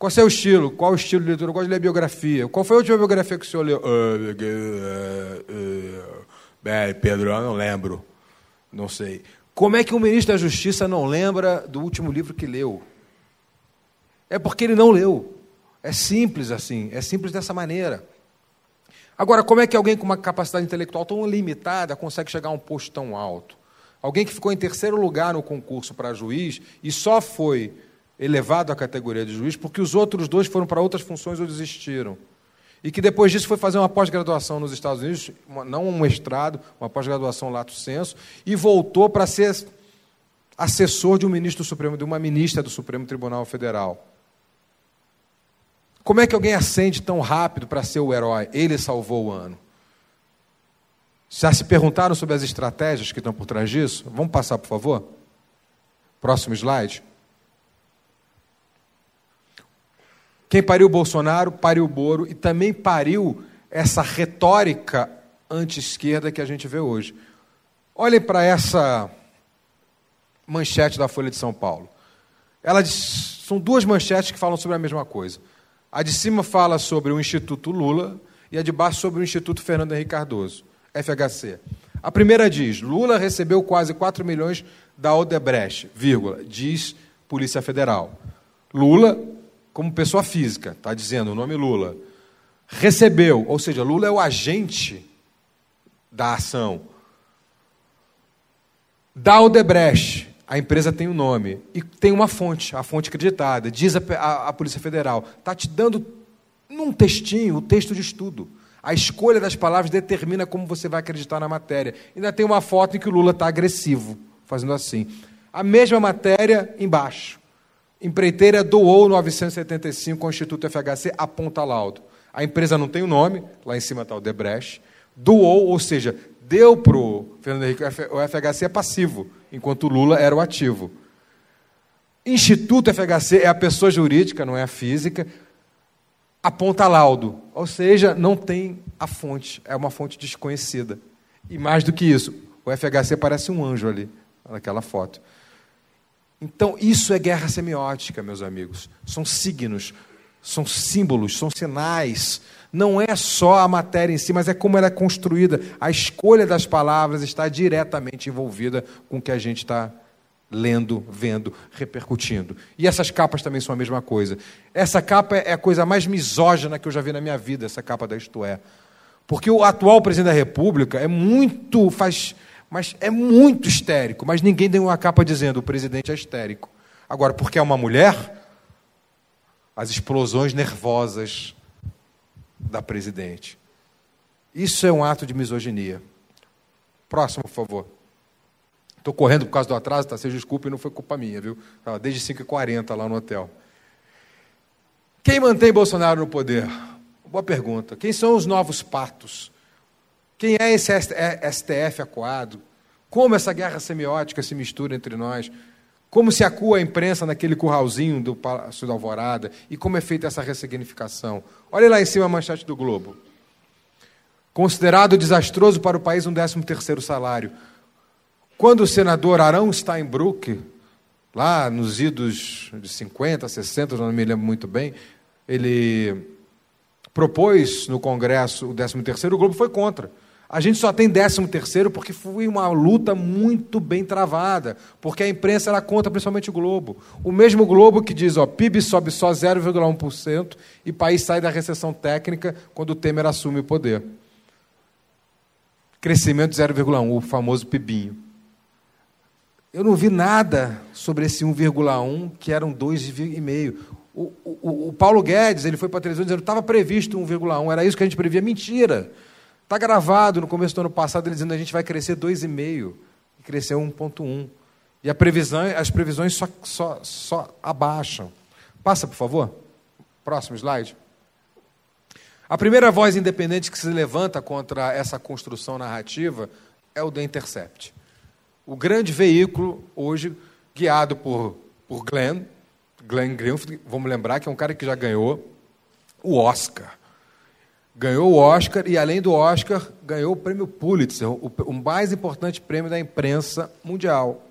[SPEAKER 3] Qual é o seu estilo? Qual o estilo de leitura? Eu gosto de ler biografia. Qual foi a última biografia que o senhor leu? Bem, Pedro, eu não lembro. Não sei. Como é que o ministro da Justiça não lembra do último livro que leu? É porque ele não leu. É simples assim, é simples dessa maneira. Agora, como é que alguém com uma capacidade intelectual tão limitada consegue chegar a um posto tão alto? Alguém que ficou em terceiro lugar no concurso para juiz e só foi elevado à categoria de juiz, porque os outros dois foram para outras funções ou desistiram. E que depois disso foi fazer uma pós-graduação nos Estados Unidos, não um mestrado, uma pós-graduação lato senso, e voltou para ser assessor de um ministro do Supremo, de uma ministra do Supremo Tribunal Federal. Como é que alguém acende tão rápido para ser o herói? Ele salvou o ano. Já se perguntaram sobre as estratégias que estão por trás disso? Vamos passar, por favor? Próximo slide. Quem pariu Bolsonaro, pariu Boro e também pariu essa retórica anti-esquerda que a gente vê hoje. Olhem para essa manchete da Folha de São Paulo. Ela diz, são duas manchetes que falam sobre a mesma coisa. A de cima fala sobre o Instituto Lula e a de baixo sobre o Instituto Fernando Henrique Cardoso, FHC. A primeira diz: Lula recebeu quase 4 milhões da Odebrecht, vírgula, diz Polícia Federal. Lula como pessoa física, está dizendo o nome Lula, recebeu, ou seja, Lula é o agente da ação. Da Odebrecht, a empresa tem um nome e tem uma fonte, a fonte acreditada, diz a, a, a Polícia Federal, está te dando num textinho o texto de estudo. A escolha das palavras determina como você vai acreditar na matéria. Ainda tem uma foto em que o Lula está agressivo, fazendo assim. A mesma matéria embaixo. Empreiteira doou 975 ao Instituto FHC, aponta laudo. A empresa não tem o nome, lá em cima está o Debrecht. Doou, ou seja, deu para o Fernando Henrique, o FHC é passivo, enquanto o Lula era o ativo. Instituto FHC é a pessoa jurídica, não é a física. Aponta laudo, ou seja, não tem a fonte, é uma fonte desconhecida. E mais do que isso, o FHC parece um anjo ali, naquela foto. Então, isso é guerra semiótica, meus amigos. São signos, são símbolos, são sinais. Não é só a matéria em si, mas é como ela é construída. A escolha das palavras está diretamente envolvida com o que a gente está lendo, vendo, repercutindo. E essas capas também são a mesma coisa. Essa capa é a coisa mais misógina que eu já vi na minha vida, essa capa da Isto É. Porque o atual presidente da República é muito. faz mas é muito histérico. Mas ninguém deu uma capa dizendo o presidente é histérico. Agora, porque é uma mulher, as explosões nervosas da presidente. Isso é um ato de misoginia. Próximo, por favor. Estou correndo por causa do atraso, tá? Seja desculpe, não foi culpa minha, viu? Estava desde 5h40 lá no hotel. Quem mantém Bolsonaro no poder? Boa pergunta. Quem são os novos patos? Quem é esse STF acuado? Como essa guerra semiótica se mistura entre nós? Como se acua a imprensa naquele curralzinho do Palácio da Alvorada? E como é feita essa ressignificação? Olha lá em cima a manchete do Globo. Considerado desastroso para o país um 13 terceiro salário. Quando o senador Arão Steinbrück, lá nos idos de 50, 60, não me lembro muito bem, ele propôs no Congresso o 13 terceiro, o Globo foi contra. A gente só tem 13 terceiro porque foi uma luta muito bem travada, porque a imprensa era contra principalmente o Globo. O mesmo Globo que diz, ó, PIB sobe só 0,1% e país sai da recessão técnica quando o Temer assume o poder. Crescimento 0,1, o famoso PIBinho. Eu não vi nada sobre esse 1,1, que eram 2,5. O, o, o Paulo Guedes ele foi para a televisão dizendo estava previsto 1,1, era isso que a gente previa. Mentira! Está gravado no começo do ano passado ele dizendo a gente vai crescer 2,5 e cresceu 1,1. E a previsão, as previsões só, só, só abaixam. Passa, por favor. Próximo slide. A primeira voz independente que se levanta contra essa construção narrativa é o The Intercept o grande veículo hoje guiado por, por Glenn, Glenn Greenfield, vamos lembrar que é um cara que já ganhou o Oscar. Ganhou o Oscar e, além do Oscar, ganhou o prêmio Pulitzer, o, o mais importante prêmio da imprensa mundial.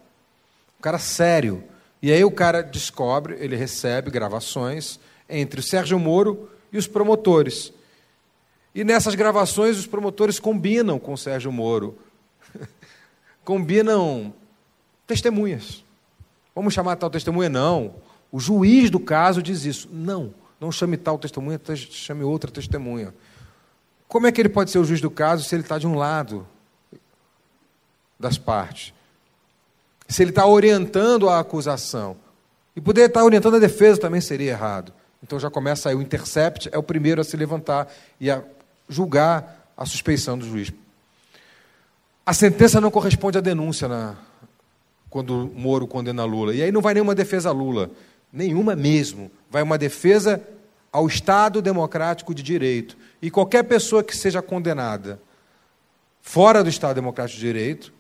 [SPEAKER 3] Um cara sério. E aí o cara descobre, ele recebe gravações entre o Sérgio Moro e os promotores. E nessas gravações os promotores combinam com o Sérgio Moro combinam testemunhas. Vamos chamar tal testemunha? Não. O juiz do caso diz isso. Não, não chame tal testemunha, chame outra testemunha. Como é que ele pode ser o juiz do caso se ele está de um lado das partes? Se ele está orientando a acusação. E poder estar orientando a defesa também seria errado. Então já começa aí o intercept, é o primeiro a se levantar e a julgar a suspeição do juiz. A sentença não corresponde à denúncia na, quando Moro condena Lula. E aí não vai nenhuma defesa a Lula. Nenhuma mesmo. Vai uma defesa ao Estado democrático de direito. E qualquer pessoa que seja condenada fora do Estado democrático de direito,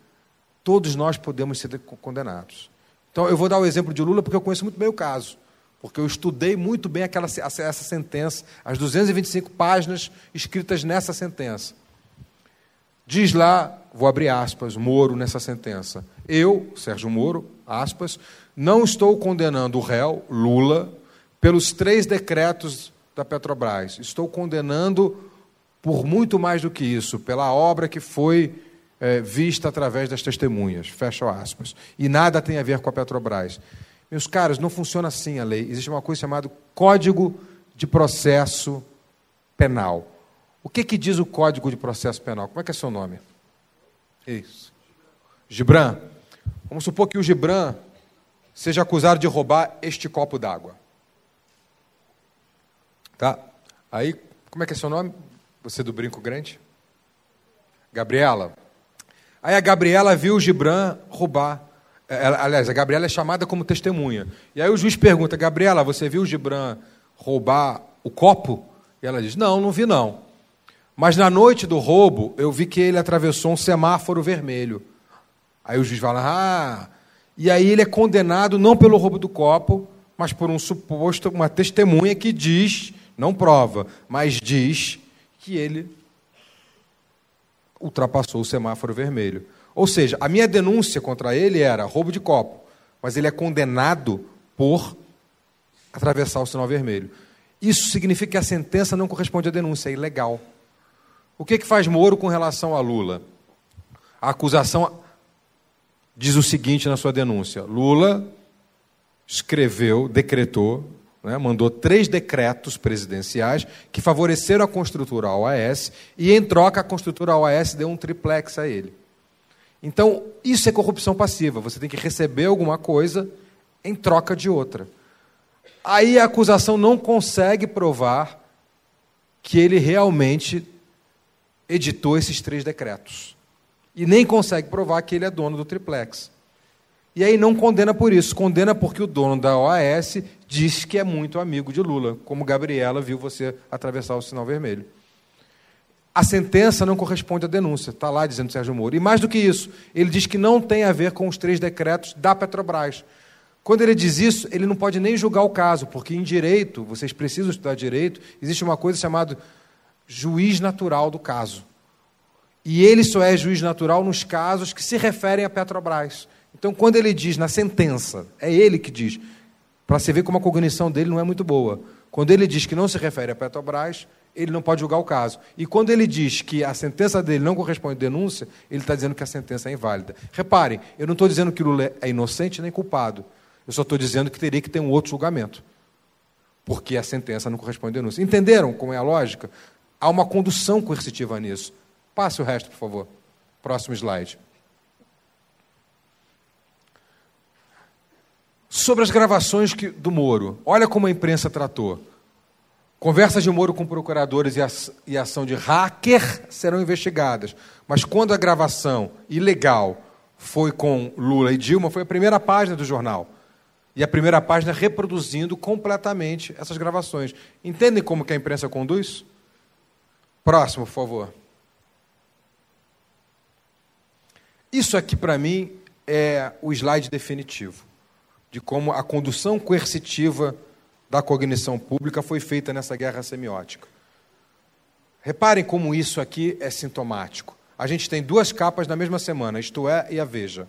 [SPEAKER 3] todos nós podemos ser condenados. Então eu vou dar o exemplo de Lula porque eu conheço muito bem o caso. Porque eu estudei muito bem aquela, essa sentença, as 225 páginas escritas nessa sentença. Diz lá, vou abrir aspas, Moro nessa sentença. Eu, Sérgio Moro, aspas, não estou condenando o réu, Lula, pelos três decretos da Petrobras. Estou condenando por muito mais do que isso, pela obra que foi é, vista através das testemunhas. Fecha aspas. E nada tem a ver com a Petrobras. Meus caros, não funciona assim a lei. Existe uma coisa chamada Código de Processo Penal. O que, que diz o Código de Processo Penal? Como é que é seu nome? Isso. Gibran. Vamos supor que o Gibran seja acusado de roubar este copo d'água. Tá? Aí, como é que é seu nome? Você do brinco grande? Gabriela. Aí a Gabriela viu o Gibran roubar. É, aliás, a Gabriela é chamada como testemunha. E aí o juiz pergunta: Gabriela, você viu o Gibran roubar o copo? E ela diz: Não, não vi não. Mas na noite do roubo, eu vi que ele atravessou um semáforo vermelho. Aí o juiz fala: ah. E aí ele é condenado não pelo roubo do copo, mas por um suposto, uma testemunha que diz, não prova, mas diz que ele ultrapassou o semáforo vermelho. Ou seja, a minha denúncia contra ele era roubo de copo, mas ele é condenado por atravessar o sinal vermelho. Isso significa que a sentença não corresponde à denúncia, é ilegal. O que, que faz Moro com relação a Lula? A acusação diz o seguinte na sua denúncia: Lula escreveu, decretou, né, mandou três decretos presidenciais que favoreceram a construtora OAS e, em troca, a construtora OAS deu um triplex a ele. Então, isso é corrupção passiva. Você tem que receber alguma coisa em troca de outra. Aí a acusação não consegue provar que ele realmente editou esses três decretos. E nem consegue provar que ele é dono do triplex. E aí não condena por isso, condena porque o dono da OAS diz que é muito amigo de Lula, como Gabriela viu você atravessar o sinal vermelho. A sentença não corresponde à denúncia, está lá dizendo Sérgio Moro. E mais do que isso, ele diz que não tem a ver com os três decretos da Petrobras. Quando ele diz isso, ele não pode nem julgar o caso, porque em direito, vocês precisam estudar direito, existe uma coisa chamada juiz natural do caso. E ele só é juiz natural nos casos que se referem à Petrobras. Então, quando ele diz na sentença, é ele que diz, para você ver como a cognição dele não é muito boa. Quando ele diz que não se refere à Petrobras, ele não pode julgar o caso. E quando ele diz que a sentença dele não corresponde à denúncia, ele está dizendo que a sentença é inválida. Reparem, eu não estou dizendo que Lula é inocente nem culpado. Eu só estou dizendo que teria que ter um outro julgamento. Porque a sentença não corresponde à denúncia. Entenderam como é a lógica? Há uma condução coercitiva nisso. Passe o resto, por favor. Próximo slide. Sobre as gravações que, do Moro, olha como a imprensa tratou. Conversas de Moro com procuradores e, ação de hacker serão investigadas. Mas quando a gravação ilegal foi com Lula e Dilma, foi a primeira página do jornal. E a primeira página reproduzindo completamente essas gravações. Entendem como que a imprensa conduz? Próximo, por favor. Isso aqui, para mim, é o slide definitivo de como a condução coercitiva da cognição pública foi feita nessa guerra semiótica. Reparem como isso aqui é sintomático. A gente tem duas capas na mesma semana, Isto É e a Veja.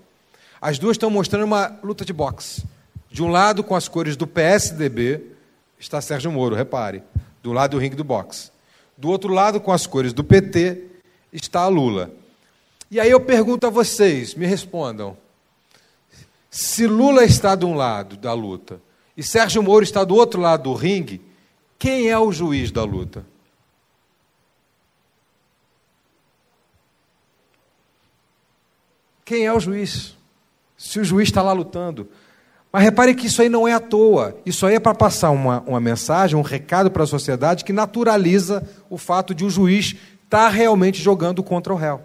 [SPEAKER 3] As duas estão mostrando uma luta de boxe. De um lado, com as cores do PSDB, está Sérgio Moro, repare, do lado do ringue do boxe. Do outro lado, com as cores do PT, está Lula. E aí eu pergunto a vocês, me respondam. Se Lula está de um lado da luta e Sérgio Moro está do outro lado do ringue, quem é o juiz da luta? Quem é o juiz? Se o juiz está lá lutando. Mas repare que isso aí não é à toa. Isso aí é para passar uma, uma mensagem, um recado para a sociedade que naturaliza o fato de o juiz estar tá realmente jogando contra o réu.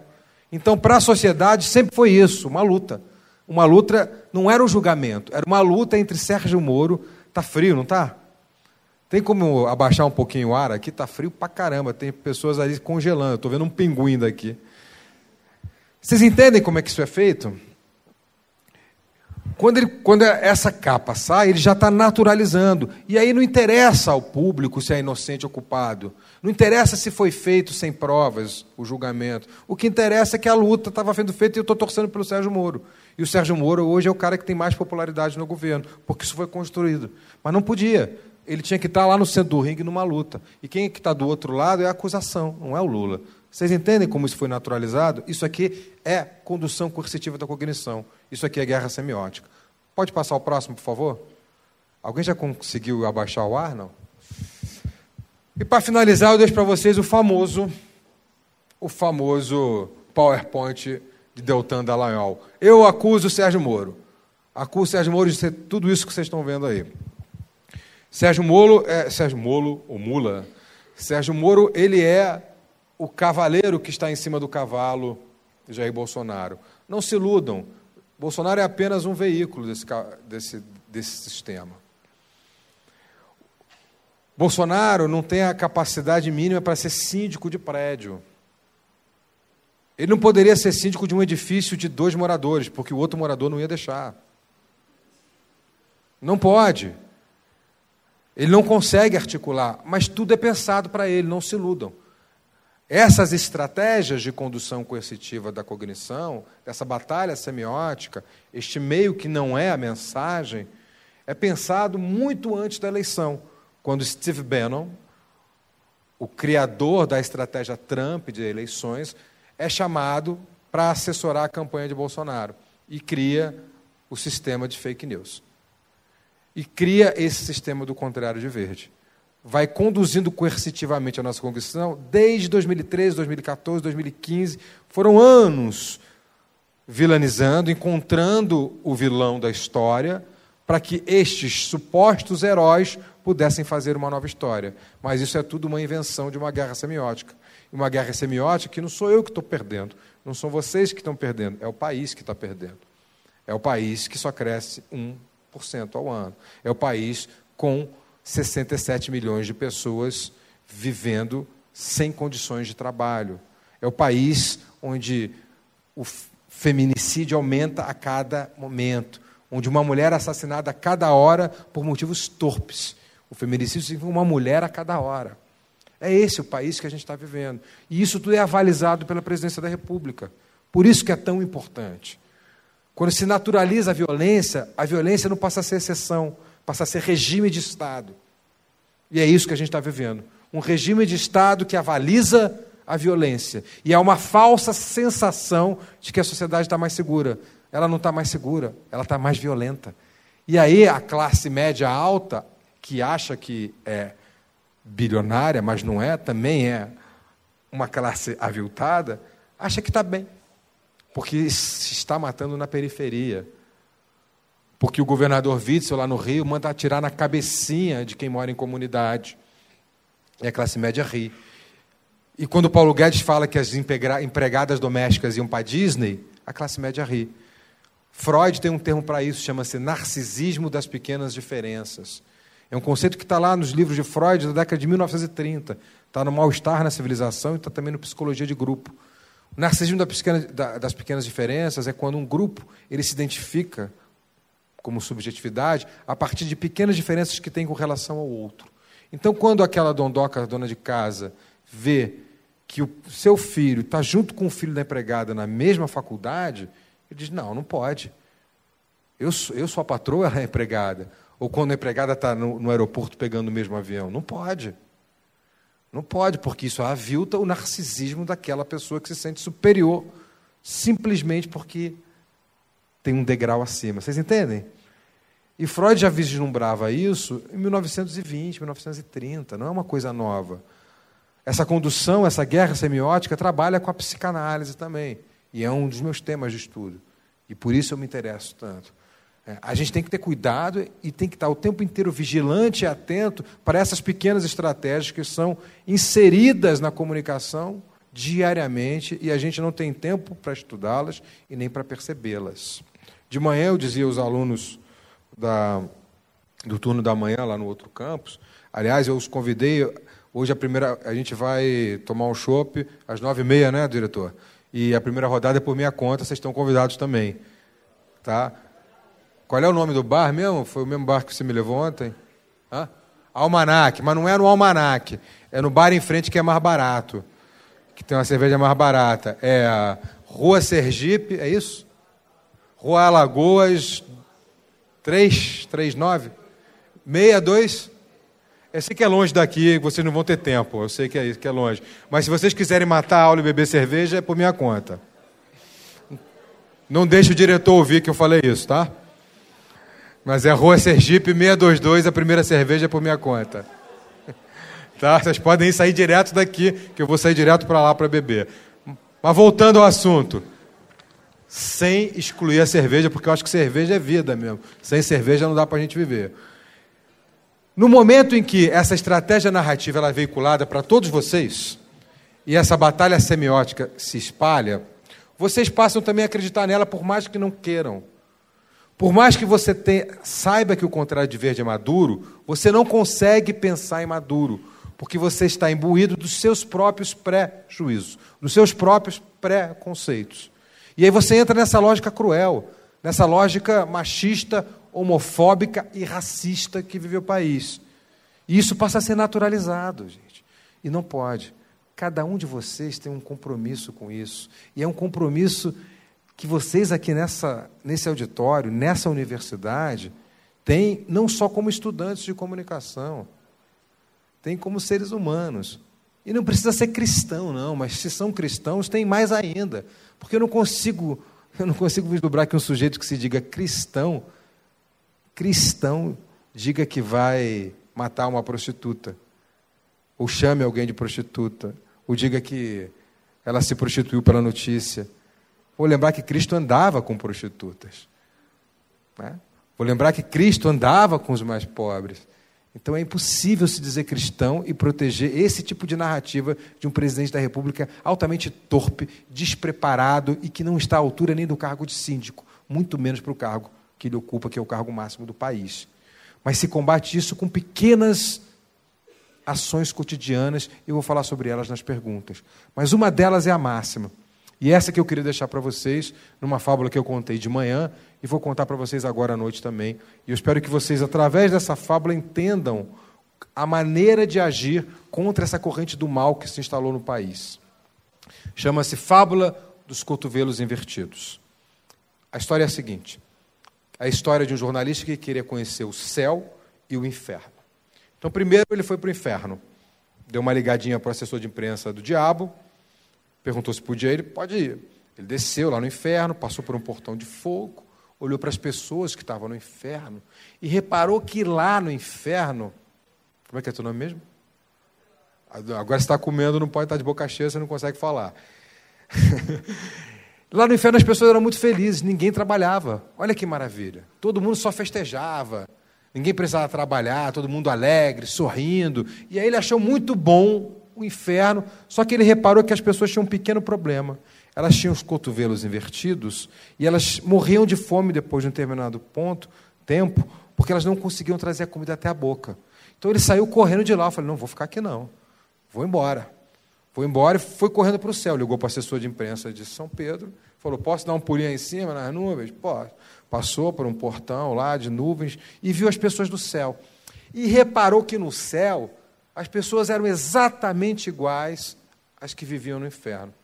[SPEAKER 3] Então, para a sociedade, sempre foi isso, uma luta. Uma luta, não era um julgamento, era uma luta entre Sérgio Moro. Está frio, não está? Tem como abaixar um pouquinho o ar aqui? Está frio pra caramba, tem pessoas ali congelando. Estou vendo um pinguim daqui. Vocês entendem como é que isso é feito? Quando, ele, quando essa capa sai, ele já está naturalizando. E aí não interessa ao público se é inocente ou culpado. Não interessa se foi feito sem provas o julgamento. O que interessa é que a luta estava sendo feita e eu estou torcendo pelo Sérgio Moro. E o Sérgio Moro hoje é o cara que tem mais popularidade no governo, porque isso foi construído. Mas não podia. Ele tinha que estar lá no centro do ringue numa luta. E quem é que está do outro lado é a acusação, não é o Lula. Vocês entendem como isso foi naturalizado? Isso aqui é condução coercitiva da cognição. Isso aqui é guerra semiótica. Pode passar o próximo, por favor? Alguém já conseguiu abaixar o ar, não? E para finalizar, eu deixo para vocês o famoso, o famoso PowerPoint de Deltan Dallagnol. Eu acuso o Sérgio Moro. Acuso o Sérgio Moro de ser tudo isso que vocês estão vendo aí. Sérgio Moro, é, Sérgio Molo, ou Mula, Sérgio Moro, ele é o cavaleiro que está em cima do cavalo de Jair Bolsonaro. Não se iludam, Bolsonaro é apenas um veículo desse, desse, desse sistema. Bolsonaro não tem a capacidade mínima para ser síndico de prédio. Ele não poderia ser síndico de um edifício de dois moradores, porque o outro morador não ia deixar. Não pode. Ele não consegue articular, mas tudo é pensado para ele, não se iludam. Essas estratégias de condução coercitiva da cognição, dessa batalha semiótica, este meio que não é a mensagem, é pensado muito antes da eleição, quando Steve Bannon, o criador da estratégia Trump de eleições, é chamado para assessorar a campanha de Bolsonaro e cria o sistema de fake news. E cria esse sistema do contrário de verde. Vai conduzindo coercitivamente a nossa congregação desde 2013, 2014, 2015. Foram anos vilanizando, encontrando o vilão da história, para que estes supostos heróis pudessem fazer uma nova história. Mas isso é tudo uma invenção de uma guerra semiótica uma guerra semiótica que não sou eu que estou perdendo, não são vocês que estão perdendo, é o país que está perdendo. É o país que só cresce 1% ao ano. É o país com 67 milhões de pessoas vivendo sem condições de trabalho. É o país onde o feminicídio aumenta a cada momento, onde uma mulher é assassinada a cada hora por motivos torpes. O feminicídio significa uma mulher a cada hora. É esse o país que a gente está vivendo. E isso tudo é avalizado pela presidência da República. Por isso que é tão importante. Quando se naturaliza a violência, a violência não passa a ser exceção, passa a ser regime de Estado. E é isso que a gente está vivendo. Um regime de Estado que avaliza a violência. E há uma falsa sensação de que a sociedade está mais segura. Ela não está mais segura, ela está mais violenta. E aí a classe média alta, que acha que é bilionária, mas não é, também é uma classe aviltada, acha que está bem. Porque se está matando na periferia. Porque o governador Witzel, lá no Rio, manda atirar na cabecinha de quem mora em comunidade. E a classe média ri. E quando Paulo Guedes fala que as empregadas domésticas iam para Disney, a classe média ri. Freud tem um termo para isso, chama-se narcisismo das pequenas diferenças. É um conceito que está lá nos livros de Freud da década de 1930. Está no Mal-Estar na Civilização e está também no Psicologia de Grupo. O narcisismo das pequenas diferenças é quando um grupo ele se identifica como subjetividade a partir de pequenas diferenças que tem com relação ao outro. Então, quando aquela dondoca, dona de casa, vê que o seu filho está junto com o filho da empregada na mesma faculdade, ele diz: não, não pode. Eu, eu sou a patroa, ela é a empregada. Ou quando a empregada está no, no aeroporto pegando o mesmo avião. Não pode. Não pode, porque isso avilta o narcisismo daquela pessoa que se sente superior, simplesmente porque tem um degrau acima. Vocês entendem? E Freud já vislumbrava isso em 1920, 1930, não é uma coisa nova. Essa condução, essa guerra semiótica trabalha com a psicanálise também. E é um dos meus temas de estudo. E por isso eu me interesso tanto. É, a gente tem que ter cuidado e tem que estar o tempo inteiro vigilante e atento para essas pequenas estratégias que são inseridas na comunicação diariamente e a gente não tem tempo para estudá-las e nem para percebê-las. De manhã eu dizia aos alunos da, do turno da manhã lá no outro campus, aliás, eu os convidei, hoje a primeira, a gente vai tomar um chopp às nove e meia, né, diretor? E a primeira rodada é por minha conta, vocês estão convidados também, tá? Qual é o nome do bar mesmo? Foi o mesmo bar que você me levou ontem? Hã? Almanac, mas não é no Almanac. É no bar em frente que é mais barato. Que tem uma cerveja mais barata. É a Rua Sergipe, é isso? Rua Alagoas 339 62 eu sei que é longe daqui, vocês não vão ter tempo. Eu sei que é, que é longe. Mas se vocês quiserem matar a aula e beber cerveja, é por minha conta. Não deixe o diretor ouvir que eu falei isso, tá? Mas é Rua Sergipe 622, a primeira cerveja por minha conta. Tá? Vocês podem sair direto daqui, que eu vou sair direto para lá para beber. Mas voltando ao assunto, sem excluir a cerveja, porque eu acho que cerveja é vida mesmo. Sem cerveja não dá para a gente viver. No momento em que essa estratégia narrativa ela é veiculada para todos vocês, e essa batalha semiótica se espalha, vocês passam também a acreditar nela, por mais que não queiram. Por mais que você tenha, saiba que o contrário de verde é maduro, você não consegue pensar em maduro, porque você está imbuído dos seus próprios pré-juízos, dos seus próprios pré-conceitos. E aí você entra nessa lógica cruel, nessa lógica machista, homofóbica e racista que vive o país. E isso passa a ser naturalizado, gente. E não pode. Cada um de vocês tem um compromisso com isso. E é um compromisso que vocês aqui nessa, nesse auditório, nessa universidade, têm não só como estudantes de comunicação, têm como seres humanos. E não precisa ser cristão, não, mas se são cristãos, tem mais ainda. Porque eu não consigo, eu não consigo vislumbrar que um sujeito que se diga cristão, cristão, diga que vai matar uma prostituta, ou chame alguém de prostituta, ou diga que ela se prostituiu pela notícia, Vou lembrar que Cristo andava com prostitutas. Né? Vou lembrar que Cristo andava com os mais pobres. Então é impossível se dizer cristão e proteger esse tipo de narrativa de um presidente da República altamente torpe, despreparado e que não está à altura nem do cargo de síndico. muito menos para o cargo que ele ocupa, que é o cargo máximo do país. Mas se combate isso com pequenas ações cotidianas, eu vou falar sobre elas nas perguntas. Mas uma delas é a máxima. E essa que eu queria deixar para vocês, numa fábula que eu contei de manhã, e vou contar para vocês agora à noite também. E eu espero que vocês, através dessa fábula, entendam a maneira de agir contra essa corrente do mal que se instalou no país. Chama-se Fábula dos Cotovelos Invertidos. A história é a seguinte: a história de um jornalista que queria conhecer o céu e o inferno. Então, primeiro ele foi para o inferno, deu uma ligadinha para o assessor de imprensa do diabo, perguntou se podia ir, pode ir. Ele desceu lá no inferno, passou por um portão de fogo, olhou para as pessoas que estavam no inferno e reparou que lá no inferno, como é que é teu nome mesmo? Agora você está comendo, não pode estar de boca cheia, você não consegue falar. Lá no inferno as pessoas eram muito felizes, ninguém trabalhava. Olha que maravilha. Todo mundo só festejava. Ninguém precisava trabalhar, todo mundo alegre, sorrindo. E aí ele achou muito bom o inferno, só que ele reparou que as pessoas tinham um pequeno problema. Elas tinham os cotovelos invertidos e elas morriam de fome depois de um determinado ponto, tempo, porque elas não conseguiam trazer a comida até a boca. Então ele saiu correndo de lá. Eu falei: não, vou ficar aqui não. Vou embora. Foi embora e foi correndo para o céu. Ligou para o assessor de imprensa de São Pedro. Falou: Posso dar um pulinho em cima nas nuvens? Pode. Passou por um portão lá de nuvens e viu as pessoas do céu. E reparou que no céu as pessoas eram exatamente iguais às que viviam no inferno.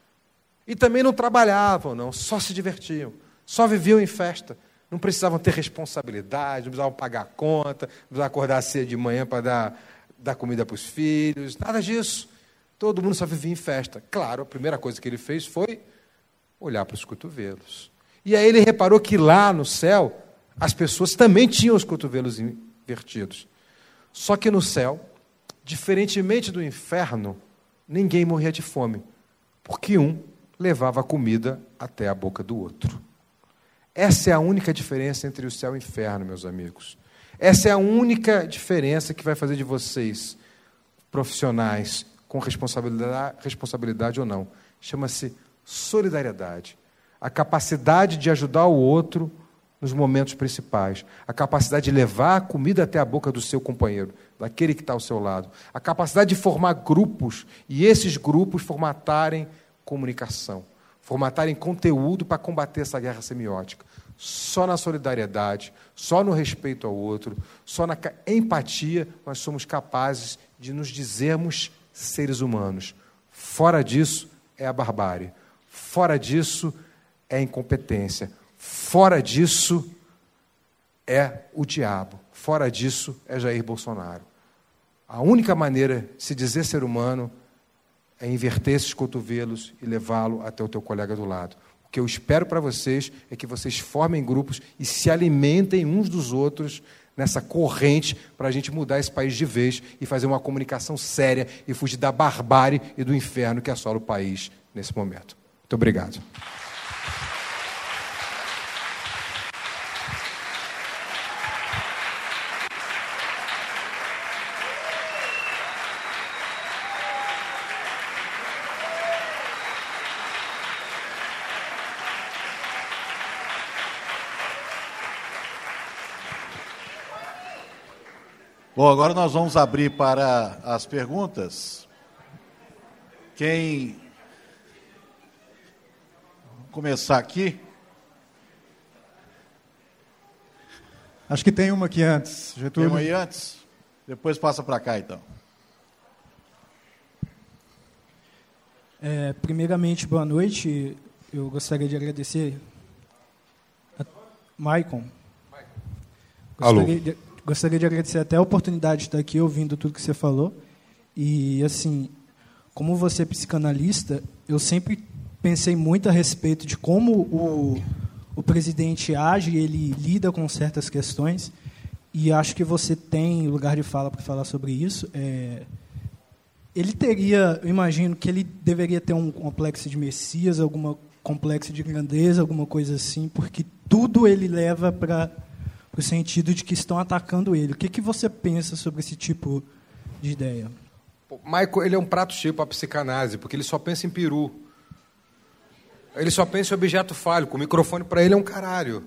[SPEAKER 3] E também não trabalhavam, não, só se divertiam, só viviam em festa. Não precisavam ter responsabilidade, não precisavam pagar conta, não precisavam acordar cedo de manhã para dar, dar comida para os filhos, nada disso. Todo mundo só vivia em festa. Claro, a primeira coisa que ele fez foi olhar para os cotovelos. E aí ele reparou que lá no céu as pessoas também tinham os cotovelos invertidos. Só que no céu, diferentemente do inferno, ninguém morria de fome, porque um levava a comida até a boca do outro. Essa é a única diferença entre o céu e o inferno, meus amigos. Essa é a única diferença que vai fazer de vocês profissionais com responsabilidade, responsabilidade ou não. Chama-se solidariedade. A capacidade de ajudar o outro nos momentos principais. A capacidade de levar a comida até a boca do seu companheiro, daquele que está ao seu lado. A capacidade de formar grupos e esses grupos formatarem comunicação, formatarem conteúdo para combater essa guerra semiótica. Só na solidariedade, só no respeito ao outro, só na empatia nós somos capazes de nos dizermos seres humanos. Fora disso é a barbárie. Fora disso é a incompetência. Fora disso é o diabo. Fora disso é Jair Bolsonaro. A única maneira de se dizer ser humano é inverter esses cotovelos e levá-lo até o teu colega do lado. O que eu espero para vocês é que vocês formem grupos e se alimentem uns dos outros nessa corrente para a gente mudar esse país de vez e fazer uma comunicação séria e fugir da barbárie e do inferno que assola o país nesse momento. Muito obrigado.
[SPEAKER 1] Bom, agora nós vamos abrir para as perguntas. Quem. Vamos começar aqui.
[SPEAKER 4] Acho que tem uma aqui antes,
[SPEAKER 1] Getúlio. Tem uma aí antes? Depois passa para cá, então.
[SPEAKER 5] É, primeiramente, boa noite. Eu gostaria de agradecer a Maicon.
[SPEAKER 3] Alô.
[SPEAKER 5] De, gostaria de agradecer até a oportunidade de estar aqui ouvindo tudo que você falou. E, assim, como você é psicanalista, eu sempre pensei muito a respeito de como o, o presidente age, ele lida com certas questões. E acho que você tem lugar de fala para falar sobre isso. É, ele teria, eu imagino que ele deveria ter um complexo de Messias, alguma complexo de grandeza, alguma coisa assim, porque tudo ele leva para no sentido de que estão atacando ele. O que, que você pensa sobre esse tipo de ideia?
[SPEAKER 3] Michael ele é um prato cheio para psicanálise, porque ele só pensa em peru. Ele só pensa em objeto fálico. O microfone para ele é um caralho.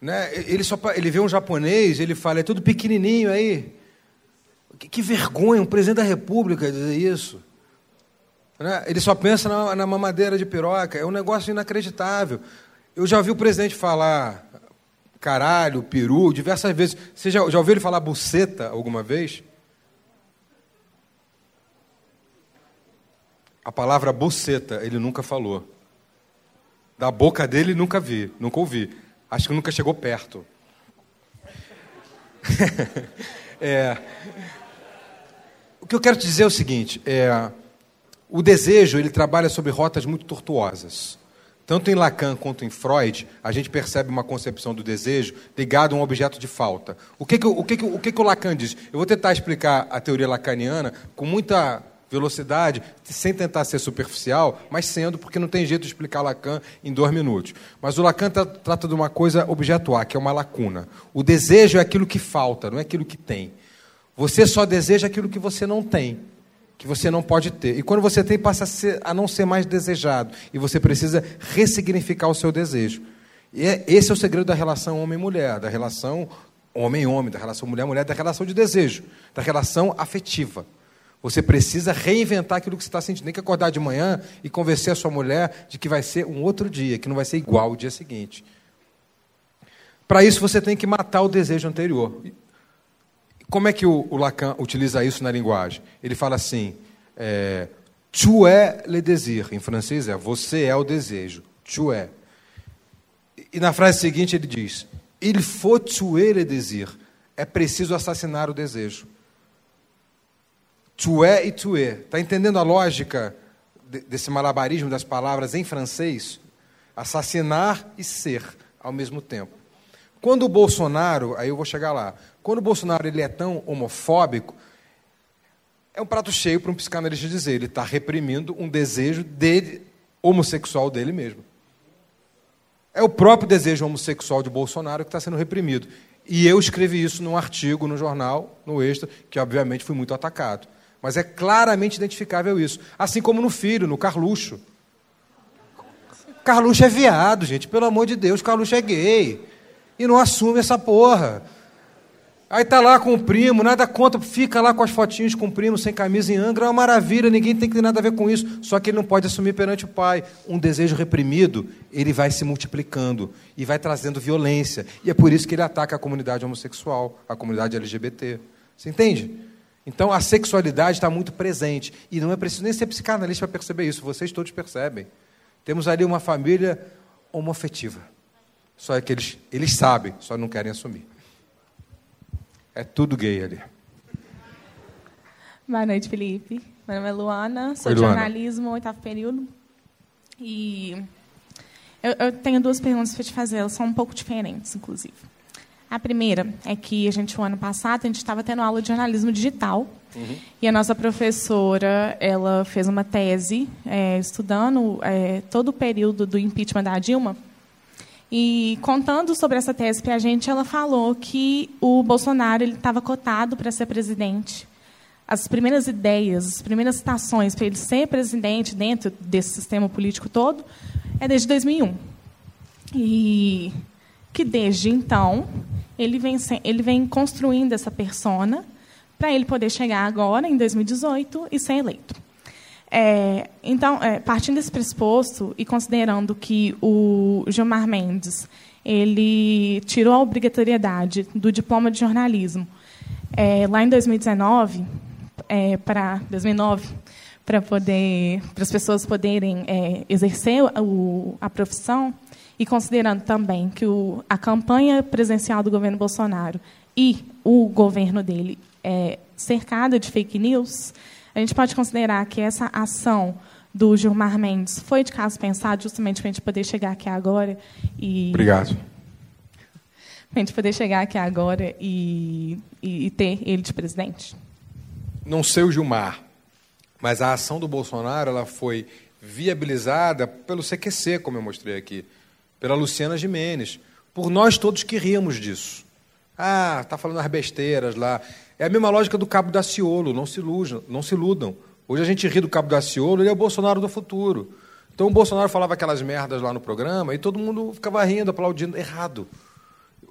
[SPEAKER 3] Né? Ele, só, ele vê um japonês, ele fala, é tudo pequenininho aí. Que, que vergonha, um presidente da república dizer isso. Né? Ele só pensa na, na mamadeira de piroca. É um negócio inacreditável. Eu já ouvi o presidente falar caralho, peru, diversas vezes. Você já, já ouviu ele falar buceta alguma vez? A palavra buceta ele nunca falou. Da boca dele nunca vi, nunca ouvi. Acho que nunca chegou perto. é, o que eu quero te dizer é o seguinte: é, o desejo ele trabalha sobre rotas muito tortuosas. Tanto em Lacan quanto em Freud, a gente percebe uma concepção do desejo ligado a um objeto de falta. O que, que, o, que, que, o, que, que o Lacan diz? Eu vou tentar explicar a teoria lacaniana com muita velocidade, sem tentar ser superficial, mas sendo, porque não tem jeito de explicar Lacan em dois minutos. Mas o Lacan tra trata de uma coisa objeto A, que é uma lacuna. O desejo é aquilo que falta, não é aquilo que tem. Você só deseja aquilo que você não tem que você não pode ter. E quando você tem, passa a, ser, a não ser mais desejado. E você precisa ressignificar o seu desejo. E é, esse é o segredo da relação homem-mulher, da relação homem-homem, da relação mulher-mulher, da relação de desejo, da relação afetiva. Você precisa reinventar aquilo que você está sentindo. Tem que acordar de manhã e convencer a sua mulher de que vai ser um outro dia, que não vai ser igual o dia seguinte. Para isso, você tem que matar o desejo anterior. Como é que o, o Lacan utiliza isso na linguagem? Ele fala assim: é, tu es le désir. Em francês é você é o desejo. Tu es. E na frase seguinte ele diz: il faut tuer le désir. É preciso assassinar o desejo. Tu es e tu es. Está entendendo a lógica desse malabarismo das palavras em francês? Assassinar e ser ao mesmo tempo. Quando o Bolsonaro, aí eu vou chegar lá, quando o Bolsonaro ele é tão homofóbico, é um prato cheio para um psicanalista dizer, ele está reprimindo um desejo dele, homossexual dele mesmo. É o próprio desejo homossexual de Bolsonaro que está sendo reprimido. E eu escrevi isso num artigo no jornal, no Extra, que obviamente fui muito atacado. Mas é claramente identificável isso. Assim como no filho, no Carluxo. Carluxo é viado, gente. Pelo amor de Deus, Carluxo é gay e não assume essa porra. Aí tá lá com o primo, nada contra, fica lá com as fotinhas com o primo sem camisa em Angra, é uma maravilha, ninguém tem que ter nada a ver com isso. Só que ele não pode assumir perante o pai. Um desejo reprimido, ele vai se multiplicando e vai trazendo violência. E é por isso que ele ataca a comunidade homossexual, a comunidade LGBT. Você entende? Então a sexualidade está muito presente. E não é preciso nem ser psicanalista para perceber isso, vocês todos percebem. Temos ali uma família homoafetiva. Só é que eles, eles sabem, só não querem assumir. É tudo gay ali.
[SPEAKER 6] Boa noite, Felipe. Meu nome é Luana, sou de jornalismo, oitavo período. E eu, eu tenho duas perguntas para te fazer, elas são um pouco diferentes, inclusive. A primeira é que a gente, o ano passado, a gente estava tendo aula de jornalismo digital. Uhum. E a nossa professora, ela fez uma tese é, estudando é, todo o período do impeachment da Dilma e contando sobre essa tese para a gente, ela falou que o Bolsonaro estava cotado para ser presidente. As primeiras ideias, as primeiras citações para ele ser presidente dentro desse sistema político todo é desde 2001. E que desde então ele vem, ele vem construindo essa persona para ele poder chegar agora, em 2018, e ser eleito. É, então, é, partindo desse pressuposto e considerando que o Gilmar Mendes ele tirou a obrigatoriedade do diploma de jornalismo é, lá em 2019 é, para 2009 para poder para as pessoas poderem é, exercer o, a profissão e considerando também que o, a campanha presencial do governo Bolsonaro e o governo dele é cercada de fake news a gente pode considerar que essa ação do Gilmar Mendes foi de caso pensado justamente para a gente poder chegar aqui agora e
[SPEAKER 3] obrigado.
[SPEAKER 6] Para a gente poder chegar aqui agora e, e, e, ter ele de presidente.
[SPEAKER 3] Não sei o Gilmar mas a ação do Bolsonaro ela foi viabilizada pelo CQC como eu mostrei aqui pela Luciana Jimenez por nós todos que ríamos disso. Ah tá falando as besteiras lá é a mesma lógica do Cabo Daciolo, não se ilujam, não se iludam. Hoje a gente ri do Cabo Daciolo, ele é o Bolsonaro do futuro. Então o Bolsonaro falava aquelas merdas lá no programa e todo mundo ficava rindo, aplaudindo. Errado.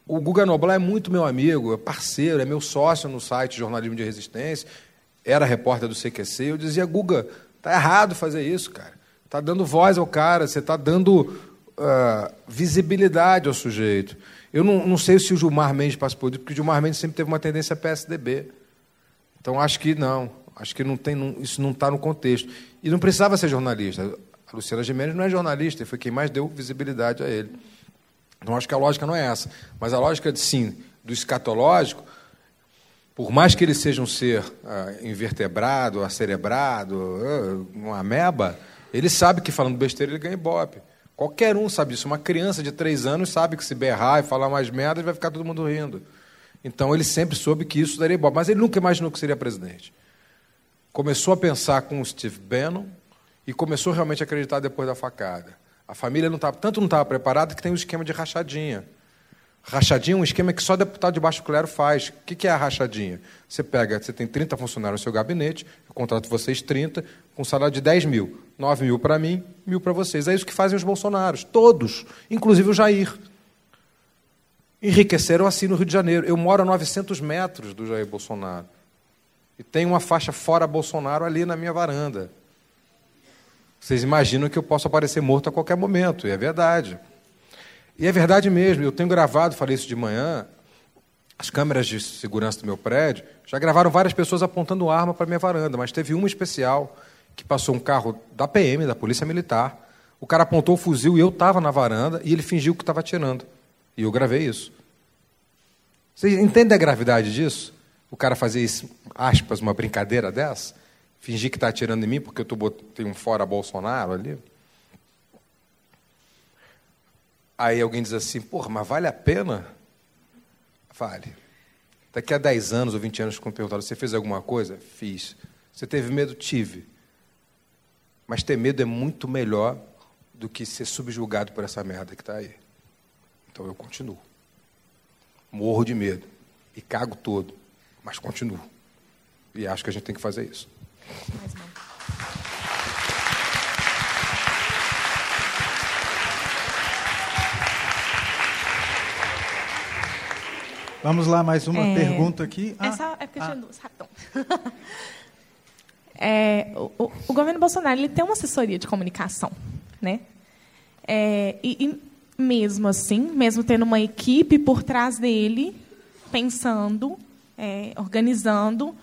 [SPEAKER 3] O Guga Noblar é muito meu amigo, é parceiro, é meu sócio no site Jornalismo de Resistência, era repórter do CQC. Eu dizia, Guga, tá errado fazer isso, cara. Tá dando voz ao cara, você está dando uh, visibilidade ao sujeito. Eu não, não, sei se o Gilmar Mendes passa por isso, porque o Gilmar Mendes sempre teve uma tendência PSDB. Então acho que não, acho que não tem, não, isso não está no contexto. E não precisava ser jornalista. A Luciana Gimenez não é jornalista, foi quem mais deu visibilidade a ele. Então, acho que a lógica não é essa. Mas a lógica, sim, do escatológico, por mais que ele seja um ser ah, invertebrado, acerebrado, ah, uma ameba, ele sabe que falando besteira ele ganha ibope. Qualquer um sabe disso. Uma criança de três anos sabe que se berrar e falar mais merda, vai ficar todo mundo rindo. Então ele sempre soube que isso daria ibope. Mas ele nunca imaginou que seria presidente. Começou a pensar com o Steve Bannon, e começou realmente a acreditar depois da facada. A família não tava, tanto não estava preparada que tem um esquema de rachadinha. Rachadinha é um esquema que só deputado de baixo clero faz. O que é a rachadinha? Você pega, você tem 30 funcionários no seu gabinete, eu contrato vocês 30, com salário de 10 mil. 9 mil para mim, mil para vocês. É isso que fazem os bolsonaros, todos, inclusive o Jair. Enriqueceram assim no Rio de Janeiro. Eu moro a 900 metros do Jair Bolsonaro. E tem uma faixa fora Bolsonaro ali na minha varanda. Vocês imaginam que eu posso aparecer morto a qualquer momento, e é verdade. E é verdade mesmo, eu tenho gravado, falei isso de manhã, as câmeras de segurança do meu prédio já gravaram várias pessoas apontando arma para minha varanda, mas teve uma especial que passou um carro da PM, da Polícia Militar. O cara apontou o fuzil e eu estava na varanda e ele fingiu que estava atirando. E eu gravei isso. Vocês entendem a gravidade disso? O cara fazer isso, aspas, uma brincadeira dessa? Fingir que está atirando em mim porque eu tô, tenho um fora Bolsonaro ali. Aí alguém diz assim, porra, mas vale a pena? Vale. Daqui a 10 anos ou 20 anos, quando perguntaram, você fez alguma coisa? Fiz. Você teve medo? Tive. Mas ter medo é muito melhor do que ser subjugado por essa merda que está aí. Então eu continuo. Morro de medo. E cago todo. Mas continuo. E acho que a gente tem que fazer isso. Mais uma.
[SPEAKER 4] Vamos lá, mais uma é, pergunta aqui.
[SPEAKER 6] Ah, essa é porque ah. tinha duas, rapidão. é, o, o, governo Bolsonaro ele tem uma assessoria de comunicação, né? É, e, e, mesmo assim, mesmo tendo uma equipe por trás dele, pensando, é, organizando,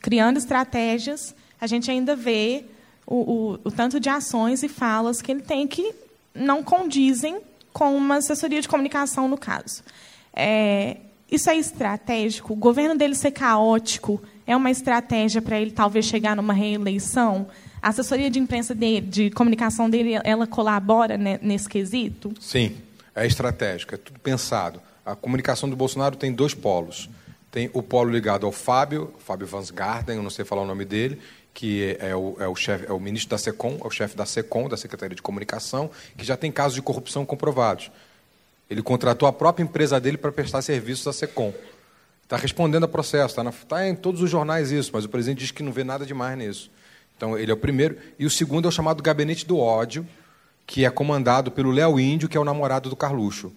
[SPEAKER 6] criando estratégias, a gente ainda vê o, o, o, tanto de ações e falas que ele tem que não condizem com uma assessoria de comunicação, no caso. É, isso é estratégico? O governo dele ser caótico é uma estratégia para ele talvez chegar numa reeleição? A assessoria de imprensa dele, de comunicação dele, ela colabora nesse quesito?
[SPEAKER 3] Sim, é estratégico, é tudo pensado. A comunicação do Bolsonaro tem dois polos. Tem o polo ligado ao Fábio, Fábio Vans Garden, eu não sei falar o nome dele, que é o, é o, chefe, é o ministro da SECOM, é o chefe da SECOM, da Secretaria de Comunicação, que já tem casos de corrupção comprovados. Ele contratou a própria empresa dele para prestar serviços à SECOM. Está respondendo a processo, está tá em todos os jornais isso, mas o presidente diz que não vê nada demais nisso. Então, ele é o primeiro. E o segundo é o chamado Gabinete do Ódio, que é comandado pelo Léo Índio, que é o namorado do Carluxo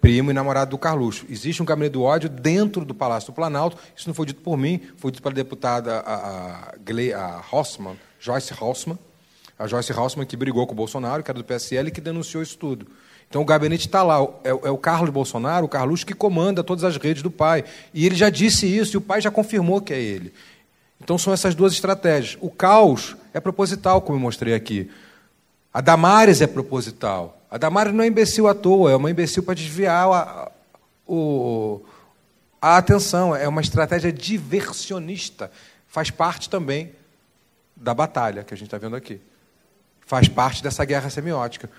[SPEAKER 3] primo e namorado do Carluxo. Existe um gabinete do ódio dentro do Palácio do Planalto. Isso não foi dito por mim, foi dito pela deputada a, a, a Hossmann, Joyce Hossmann, a Joyce Hossmann que brigou com o Bolsonaro, que era do PSL, e que denunciou isso tudo. Então o gabinete está lá, é, é, o Carlos Bolsonaro, o Carluxo, que comanda todas as redes do pai. E ele já disse isso, e o pai já confirmou que é ele. Então são essas duas estratégias. O caos é proposital, como eu mostrei aqui. A Damares é proposital. A Damares não é imbecil à toa, é uma imbecil para desviar a, a atenção. É uma estratégia diversionista. Faz parte também da batalha que a gente está vendo aqui. Faz parte dessa guerra semiótica.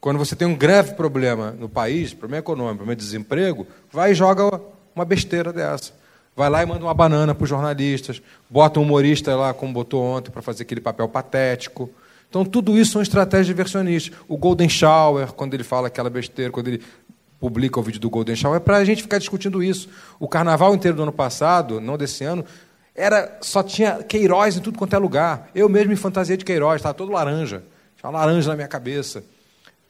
[SPEAKER 3] Quando você tem um grave problema no país, problema econômico, problema de desemprego, vai e joga uma besteira dessa. Vai lá e manda uma banana para os jornalistas, bota um humorista lá, como botou ontem, para fazer aquele papel patético. Então, tudo isso são estratégias diversionistas. O Golden Shower, quando ele fala aquela besteira, quando ele publica o vídeo do Golden Shower, é para a gente ficar discutindo isso. O carnaval inteiro do ano passado, não desse ano, era só tinha Queiroz em tudo quanto é lugar. Eu mesmo em fantasia de Queiroz, estava todo laranja. tinha uma laranja na minha cabeça.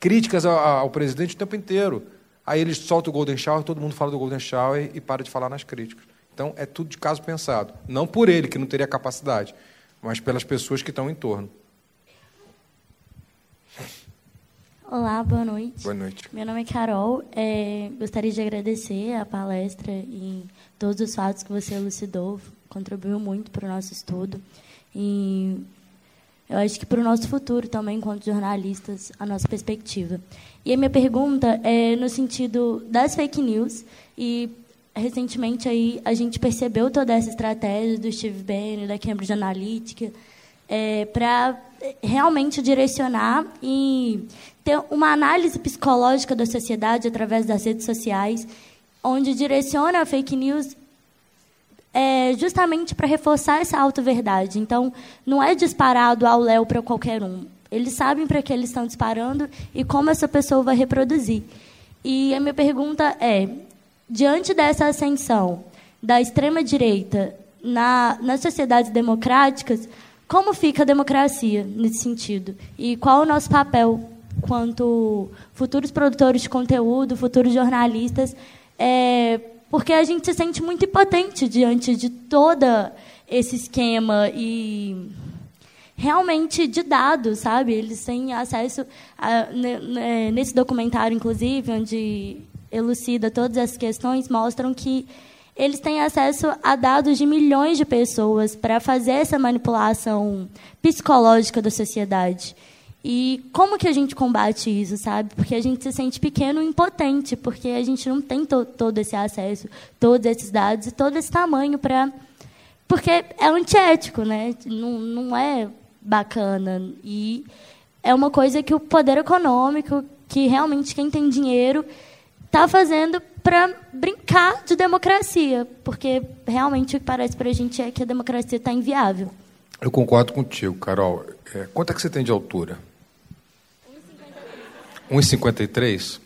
[SPEAKER 3] Críticas ao, ao presidente o tempo inteiro. Aí eles soltam o Golden Shower, todo mundo fala do Golden Shower e para de falar nas críticas. Então, é tudo de caso pensado. Não por ele, que não teria capacidade, mas pelas pessoas que estão em torno.
[SPEAKER 7] Olá, boa noite.
[SPEAKER 3] Boa noite.
[SPEAKER 7] Meu nome é Carol. É, gostaria de agradecer a palestra e todos os fatos que você elucidou. Contribuiu muito para o nosso estudo. E eu acho que para o nosso futuro também, enquanto jornalistas, a nossa perspectiva. E a minha pergunta é no sentido das fake news e recentemente aí a gente percebeu toda essa estratégia do Steve Bannon, da Cambridge Analytica, é, para realmente direcionar e ter uma análise psicológica da sociedade através das redes sociais, onde direciona a fake news é, justamente para reforçar essa auto-verdade. Então, não é disparado ao léu para qualquer um. Eles sabem para que eles estão disparando e como essa pessoa vai reproduzir. E a minha pergunta é: diante dessa ascensão da extrema-direita na, nas sociedades democráticas, como fica a democracia nesse sentido? E qual o nosso papel quanto futuros produtores de conteúdo, futuros jornalistas? É, porque a gente se sente muito impotente diante de todo esse esquema e realmente de dados, sabe? Eles têm acesso a, nesse documentário, inclusive, onde elucida todas as questões, mostram que eles têm acesso a dados de milhões de pessoas para fazer essa manipulação psicológica da sociedade. E como que a gente combate isso, sabe? Porque a gente se sente pequeno e impotente, porque a gente não tem to todo esse acesso, todos esses dados e todo esse tamanho para. Porque é antiético, né? Não, não é bacana. E é uma coisa que o poder econômico, que realmente quem tem dinheiro, está fazendo para brincar de democracia. Porque realmente o que parece para a gente é que a democracia está inviável.
[SPEAKER 3] Eu concordo contigo, Carol. É, quanto é que você tem de altura? 1,53?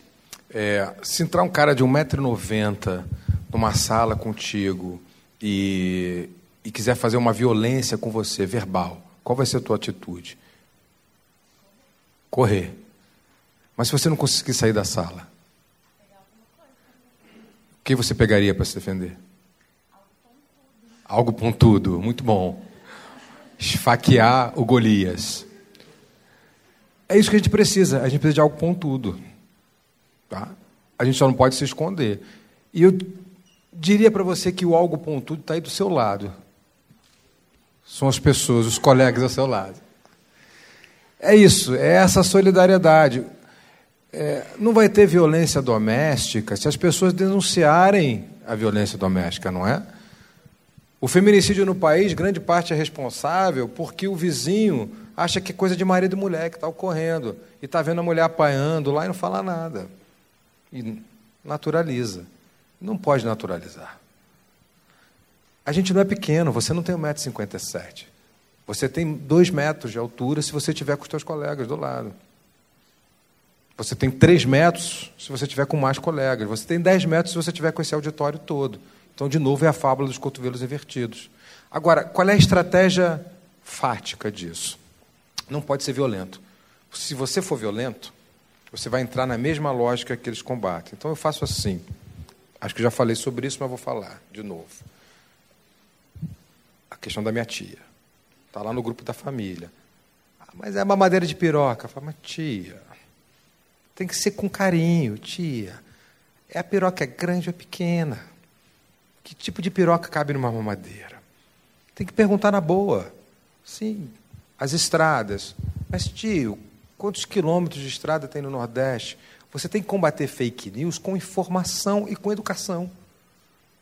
[SPEAKER 3] É, se entrar um cara de 1,90m numa sala contigo e, e quiser fazer uma violência com você, verbal, qual vai ser a tua atitude? Correr. Mas se você não conseguir sair da sala, o que você pegaria para se defender? Algo pontudo, muito bom. Esfaquear o Golias. É isso que a gente precisa. A gente precisa de algo pontudo. Tá? A gente só não pode se esconder. E eu diria para você que o algo pontudo está aí do seu lado. São as pessoas, os colegas ao seu lado. É isso, é essa solidariedade. É, não vai ter violência doméstica se as pessoas denunciarem a violência doméstica, não é? O feminicídio no país, grande parte é responsável porque o vizinho acha que é coisa de marido e mulher que está ocorrendo. E está vendo a mulher apanhando lá e não fala nada. E naturaliza. Não pode naturalizar. A gente não é pequeno, você não tem 1,57m. Você tem 2 metros de altura se você tiver com os seus colegas do lado. Você tem 3 metros se você tiver com mais colegas. Você tem 10 metros se você tiver com esse auditório todo. Então, de novo, é a fábula dos cotovelos invertidos. Agora, qual é a estratégia fática disso? Não pode ser violento. Se você for violento, você vai entrar na mesma lógica que eles combatem. Então eu faço assim. Acho que já falei sobre isso, mas vou falar de novo. A questão da minha tia. Está lá no grupo da família. Ah, mas é mamadeira de piroca. Fala, mas tia, tem que ser com carinho, tia. É a piroca é grande ou é pequena? Que tipo de piroca cabe numa mamadeira? Tem que perguntar na boa. Sim, as estradas. Mas, tio, quantos quilômetros de estrada tem no Nordeste? Você tem que combater fake news com informação e com educação.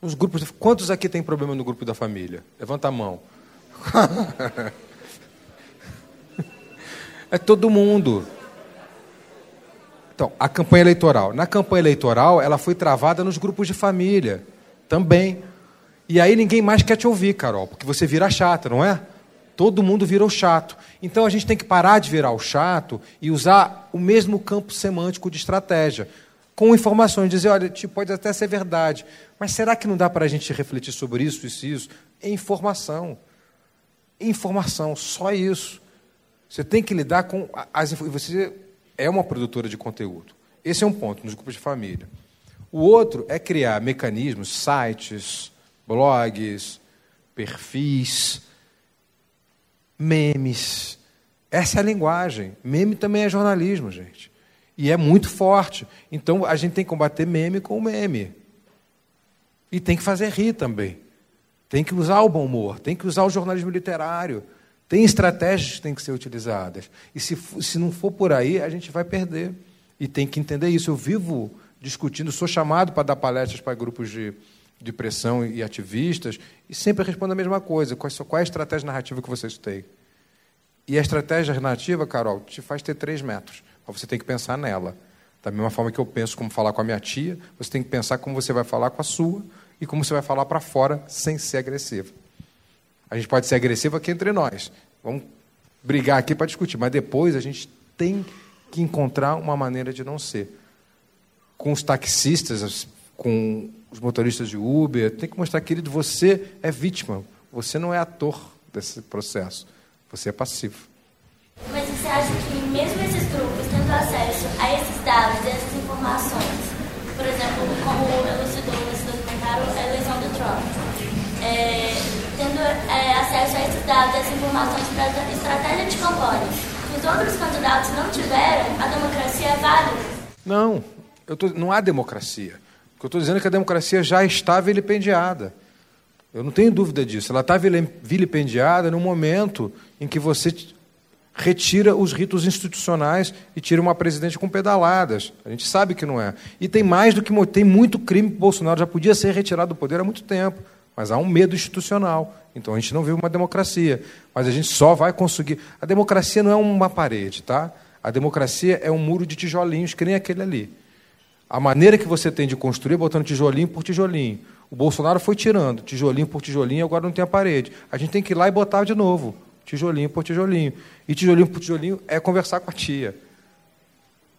[SPEAKER 3] Os grupos, quantos aqui tem problema no grupo da família? Levanta a mão. é todo mundo. Então, a campanha eleitoral. Na campanha eleitoral, ela foi travada nos grupos de família também. E aí ninguém mais quer te ouvir, Carol, porque você vira chata, não é? Todo mundo virou chato. Então a gente tem que parar de virar o chato e usar o mesmo campo semântico de estratégia. Com informações, dizer, olha, tipo, pode até ser verdade, mas será que não dá para a gente refletir sobre isso, isso e isso? É informação. Informação, só isso. Você tem que lidar com as você é uma produtora de conteúdo. Esse é um ponto nos grupos de família. O outro é criar mecanismos, sites, blogs, perfis, memes. Essa é a linguagem. Meme também é jornalismo, gente. E é muito forte. Então a gente tem que combater meme com meme. E tem que fazer rir também. Tem que usar o bom humor, tem que usar o jornalismo literário. Tem estratégias que têm que ser utilizadas. E se, se não for por aí, a gente vai perder. E tem que entender isso. Eu vivo discutindo, sou chamado para dar palestras para grupos de, de pressão e ativistas, e sempre respondo a mesma coisa: qual, qual é a estratégia narrativa que vocês têm? E a estratégia narrativa, Carol, te faz ter três metros. Mas você tem que pensar nela. Da mesma forma que eu penso como falar com a minha tia, você tem que pensar como você vai falar com a sua e como você vai falar para fora sem ser agressivo. A gente pode ser agressivo aqui entre nós. Vamos brigar aqui para discutir, mas depois a gente tem que encontrar uma maneira de não ser. Com os taxistas, com os motoristas de Uber, tem que mostrar, querido, você é vítima, você não é ator desse processo, você é passivo.
[SPEAKER 7] Mas você acha que mesmo esses grupos tendo acesso a esses dados, a essas informações, por exemplo, como elucidou nesse documentário a eleição do Trump, é, tendo é, acesso a esses dados, a essas informações para estratégia de campanha, se os outros candidatos não tiveram, a democracia é válida?
[SPEAKER 3] Não, eu tô, não há democracia. Que eu estou dizendo é que a democracia já está vilipendiada. Eu não tenho dúvida disso. Ela está vilipendiada no momento em que você retira os ritos institucionais e tira uma presidente com pedaladas. A gente sabe que não é. E tem mais do que tem muito crime que Bolsonaro já podia ser retirado do poder há muito tempo, mas há um medo institucional. Então a gente não vive uma democracia, mas a gente só vai conseguir. A democracia não é uma parede, tá? A democracia é um muro de tijolinhos que nem aquele ali. A maneira que você tem de construir é botando tijolinho por tijolinho. O Bolsonaro foi tirando tijolinho por tijolinho, agora não tem a parede. A gente tem que ir lá e botar de novo tijolinho por tijolinho. E tijolinho por tijolinho é conversar com a tia.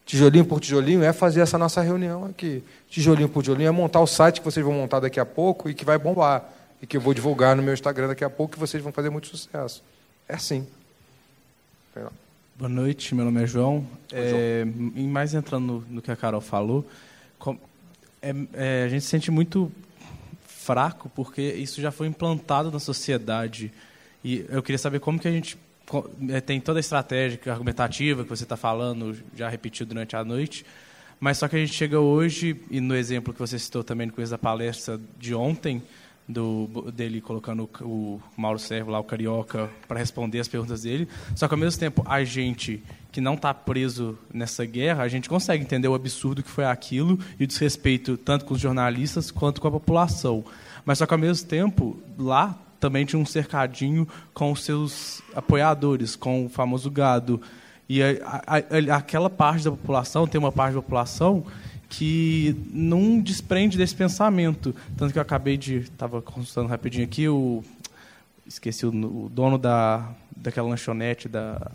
[SPEAKER 3] Tijolinho por tijolinho é fazer essa nossa reunião aqui. Tijolinho por tijolinho é montar o site que vocês vão montar daqui a pouco e que vai bombar. E que eu vou divulgar no meu Instagram daqui a pouco e vocês vão fazer muito sucesso. É assim.
[SPEAKER 8] Boa noite, meu nome é João. É, e mais entrando no, no, que a Carol falou, com, é, é, a gente se sente muito fraco porque isso já foi implantado na sociedade. E eu queria saber como que a gente eh, tem toda a estratégia argumentativa que você está falando, já repetiu durante a noite, mas só que a gente chega hoje, e no exemplo que você citou também no começo da palestra de ontem, do, dele colocando o, Mauro Servo lá, o Carioca, para responder as perguntas dele. Só que, ao mesmo tempo, a gente que não está preso nessa guerra, a gente consegue entender o absurdo que foi aquilo e o desrespeito tanto com os jornalistas quanto com a população. Mas, só que, ao mesmo tempo, lá também tinha um cercadinho com os seus apoiadores, com o famoso gado. E a, a, a, aquela parte da população, tem uma parte da população que não desprende desse pensamento. Tanto que eu acabei de. Estava consultando rapidinho aqui, o. Esqueci o, o dono da, daquela lanchonete da,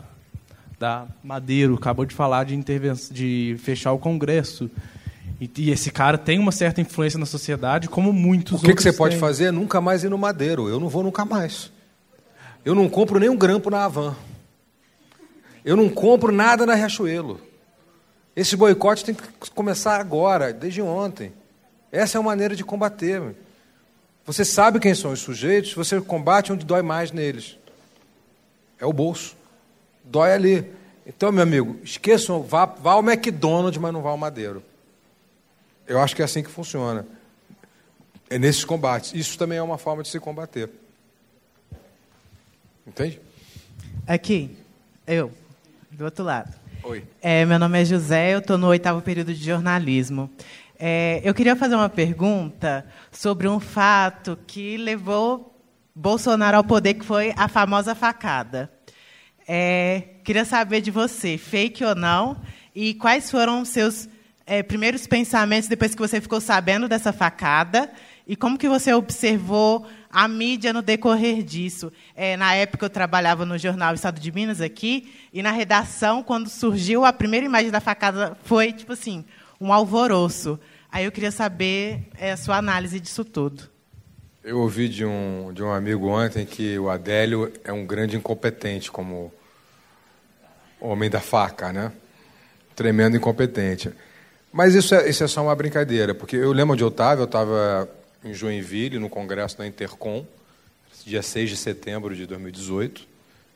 [SPEAKER 8] da Madeiro acabou de falar de, intervenção, de fechar o Congresso. E, e, esse cara tem uma certa influência na sociedade, como muitos
[SPEAKER 3] O que,
[SPEAKER 8] que
[SPEAKER 3] você pode fazer é nunca mais ir no Madeiro. Eu não vou nunca mais. Eu não compro nem um grampo na Havan. Eu não compro nada na Riachuelo. Esse boicote tem que começar agora, desde ontem. Essa é a maneira de combater. Você sabe quem são os sujeitos, você combate onde dói mais neles. É o bolso. Dói ali. Então, meu amigo, esqueçam, vá, vá ao McDonald's, mas não vá ao Madeiro. Eu acho que é assim que funciona. É nesses combates. Isso também é uma forma de se combater. Entende?
[SPEAKER 9] Aqui, eu, do outro lado.
[SPEAKER 3] Oi.
[SPEAKER 9] É, meu nome é José, eu estou no oitavo período de jornalismo. É, eu queria fazer uma pergunta sobre um fato que levou Bolsonaro ao poder, que foi a famosa facada. É, queria saber de você, fake ou não, e quais foram os seus é, primeiros pensamentos depois que você ficou sabendo dessa facada e como que você observou a mídia no decorrer disso? É, na época eu trabalhava no jornal Estado de Minas aqui e na redação quando surgiu a primeira imagem da facada foi tipo assim um alvoroço. Aí eu queria saber é, a sua análise disso tudo.
[SPEAKER 3] Eu ouvi de um, de um amigo ontem que o Adélio é um grande incompetente como homem da faca, né? Tremendo incompetente. Mas isso é, isso é só uma brincadeira, porque eu lembro eu estava, eu estava em Joinville, no congresso da Intercom, dia 6 de setembro de 2018.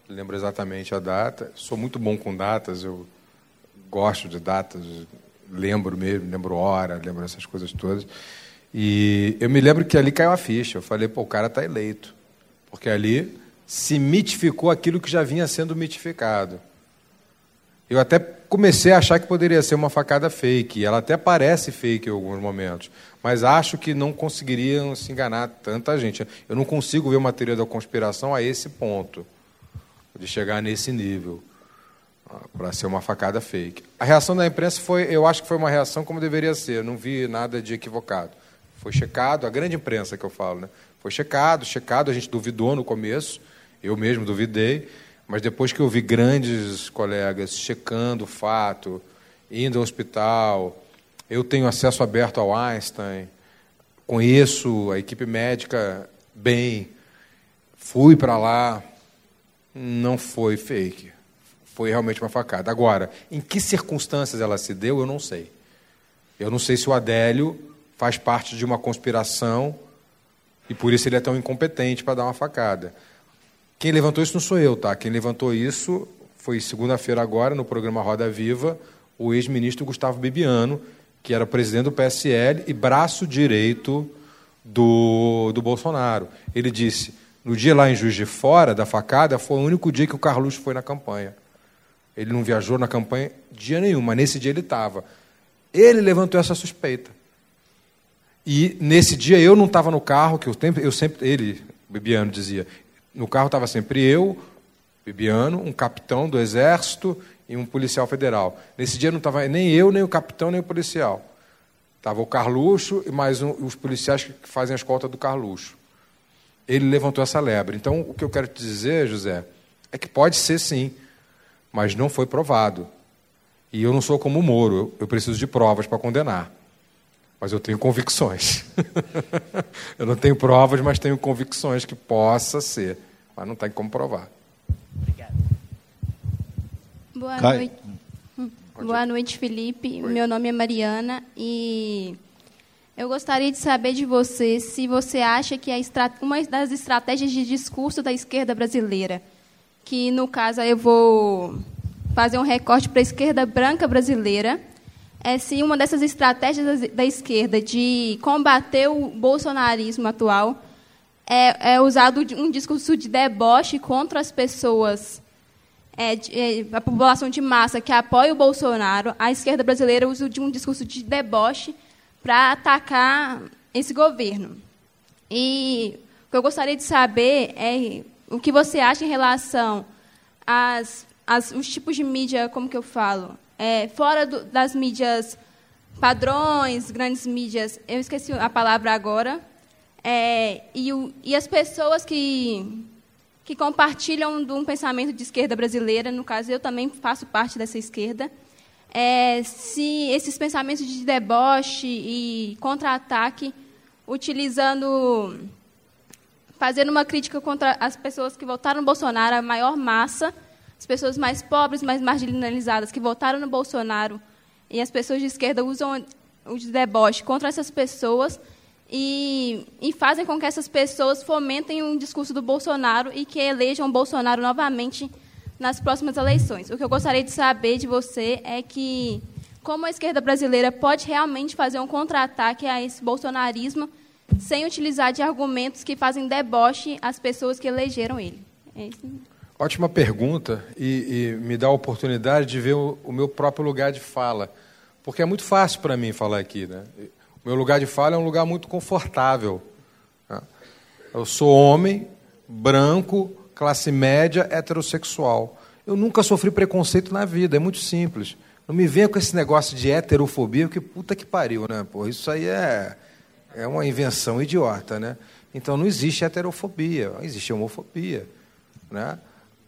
[SPEAKER 3] Lembro exatamente a data. Sou muito bom com datas, eu gosto de datas, lembro mesmo, lembro hora, lembro essas coisas todas. E eu me lembro que ali caiu a ficha. Eu falei, pô, o cara está eleito. Porque ali se mitificou aquilo que já vinha sendo mitificado. Eu até comecei a achar que poderia ser uma facada fake. Ela até parece fake em alguns momentos. Mas acho que não conseguiriam se enganar tanta gente. Eu não consigo ver uma teoria da conspiração a esse ponto, de chegar nesse nível, ah, para ser uma facada fake. A reação da imprensa foi, eu acho que foi uma reação como deveria ser. Não vi nada de equivocado. Foi checado, a grande imprensa que eu falo, né? Foi checado, checado, a gente duvidou no começo, eu mesmo duvidei, mas depois que eu vi grandes colegas checando o fato, indo ao hospital, eu tenho acesso aberto ao Einstein, conheço a equipe médica bem, fui para lá, não foi fake. Foi realmente uma facada. Agora, em que circunstâncias ela se deu, eu não sei. Eu não sei se o Adélio faz parte de uma conspiração e por isso ele é tão incompetente para dar uma facada. Quem levantou isso não sou eu, tá? Quem levantou isso foi segunda-feira agora, no programa Roda Viva, o ex-ministro Gustavo Bibiano, que era presidente do PSL e braço direito do, do Bolsonaro. Ele disse: no dia lá em Juiz de Fora, da facada, foi o único dia que o Carluxo foi na campanha. Ele não viajou na campanha dia nenhum, mas nesse dia ele estava. Ele levantou essa suspeita. E nesse dia eu não estava no carro, que eu, eu sempre, ele, Bibiano, dizia, no carro estava sempre eu, Bibiano, um capitão do exército e um policial federal. Nesse dia não estava nem eu, nem o capitão, nem o policial. Estava o Carluxo e mais um, os policiais que fazem a escolta do Carluxo. Ele levantou essa lebre. Então, o que eu quero te dizer, José, é que pode ser sim, mas não foi provado. E eu não sou como o Moro, eu, preciso de provas para condenar. Mas eu tenho convicções. eu não tenho provas, mas tenho convicções que possa ser. Mas não tem como provar.
[SPEAKER 10] Boa Cai. noite. Boa noite, Felipe. Oi. Meu nome é Mariana e eu gostaria de saber de você se você acha que uma das estratégias de discurso da esquerda brasileira, que no caso eu vou fazer um recorte para a esquerda branca brasileira, é se uma dessas estratégias da esquerda de combater o bolsonarismo atual é, é usado um discurso de deboche contra as pessoas é, é, a população de massa que apoia o Bolsonaro, a esquerda brasileira usa de um discurso de deboche para atacar esse governo. E o que eu gostaria de saber é o que você acha em relação às, às os tipos de mídia, como que eu falo, é, fora do, das mídias padrões, grandes mídias, eu esqueci a palavra agora, é, e, o, e as pessoas que que compartilham de um pensamento de esquerda brasileira, no caso eu também faço parte dessa esquerda, é, se esses pensamentos de deboche e contra-ataque, utilizando, fazendo uma crítica contra as pessoas que votaram no Bolsonaro, a maior massa, as pessoas mais pobres, mais marginalizadas que votaram no Bolsonaro, e as pessoas de esquerda usam o deboche contra essas pessoas, e, e, fazem com que essas pessoas fomentem um discurso do Bolsonaro e que elejam Bolsonaro novamente nas próximas eleições. O que eu gostaria de saber de você é que como a esquerda brasileira pode realmente fazer um contra-ataque a esse bolsonarismo sem utilizar de argumentos que fazem deboche às pessoas que elegeram ele. É
[SPEAKER 3] Ótima pergunta e, e, me dá a oportunidade de ver o, o meu próprio lugar de fala, porque é muito fácil para mim falar aqui, né? Meu lugar de fala é um lugar muito confortável. Né? Eu sou homem, branco, classe média, heterossexual. Eu nunca sofri preconceito na vida, é muito simples. Não me venha com esse negócio de heterofobia, que puta que pariu, né? Pô, isso aí é, é uma invenção idiota, né? Então não existe heterofobia, existe homofobia, né?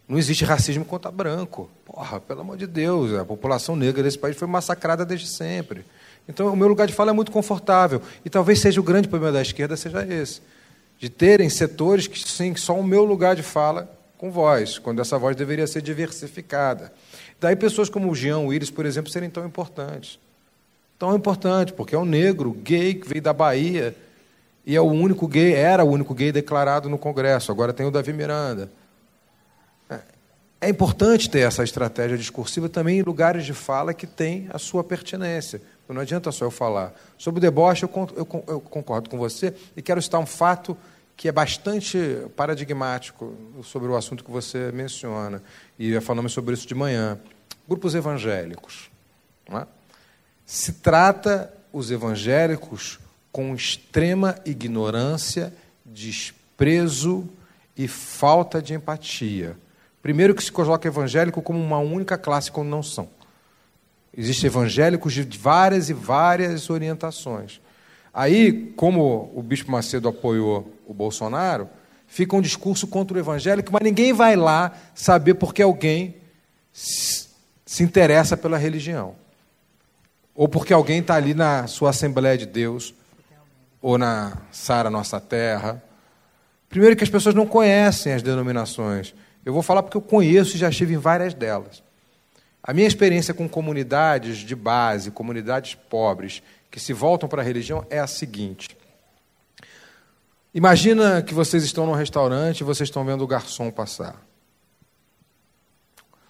[SPEAKER 3] Não existe racismo contra branco. Porra, pelo amor de Deus, a população negra desse país foi massacrada desde sempre. Então, o meu lugar de fala é muito confortável. E talvez seja o grande problema da esquerda, seja esse. De terem setores que sim, só o meu lugar de fala com voz, quando essa voz deveria ser diversificada. Daí pessoas como o Jean Willis, por exemplo, serem tão importantes. Tão importante, porque é um negro gay que veio da Bahia e é o único gay, era o único gay declarado no Congresso. Agora tem o Davi Miranda. É, é importante ter essa estratégia discursiva também em lugares de fala que tem a sua pertinência. Não adianta só eu falar. Sobre o deboche, eu, eu, eu concordo com você e quero citar um fato que é bastante paradigmático sobre o assunto que você menciona. E falamos sobre isso de manhã. Grupos evangélicos. É? Se trata os evangélicos com extrema ignorância, desprezo e falta de empatia. Primeiro que se coloca evangélico como uma única classe, quando não são. Existem evangélicos de várias e várias orientações. Aí, como o Bispo Macedo apoiou o Bolsonaro, fica um discurso contra o evangélico, mas ninguém vai lá saber porque alguém se interessa pela religião. Ou porque alguém está ali na sua Assembleia de Deus, ou na Sara Nossa Terra. Primeiro que as pessoas não conhecem as denominações. Eu vou falar porque eu conheço e já estive em várias delas. A minha experiência com comunidades de base, comunidades pobres, que se voltam para a religião é a seguinte. Imagina que vocês estão num restaurante e vocês estão vendo o garçom passar.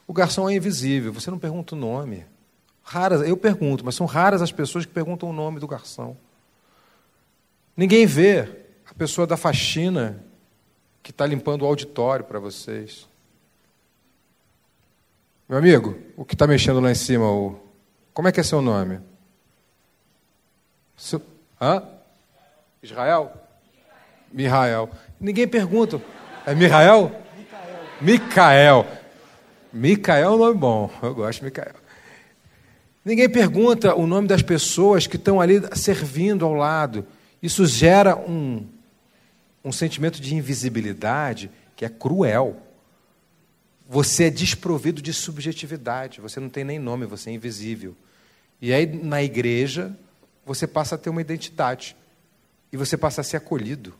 [SPEAKER 3] O garçom é invisível, você não pergunta o nome. Raras, eu pergunto, mas são raras as pessoas que perguntam o nome do garçom. Ninguém vê a pessoa da faxina que está limpando o auditório para vocês. Meu amigo, o que está mexendo lá em cima, o... como é que é seu nome? Seu... Hã? Israel? Mihael. Ninguém pergunta. É Mihael? Micael. Micael é um nome bom. Eu gosto de Micael. Ninguém pergunta o nome das pessoas que estão ali servindo ao lado. Isso gera um, um sentimento de invisibilidade que é cruel. Você é desprovido de subjetividade, você não tem nem nome, você é invisível. E aí, na igreja, você passa a ter uma identidade. E você passa a ser acolhido.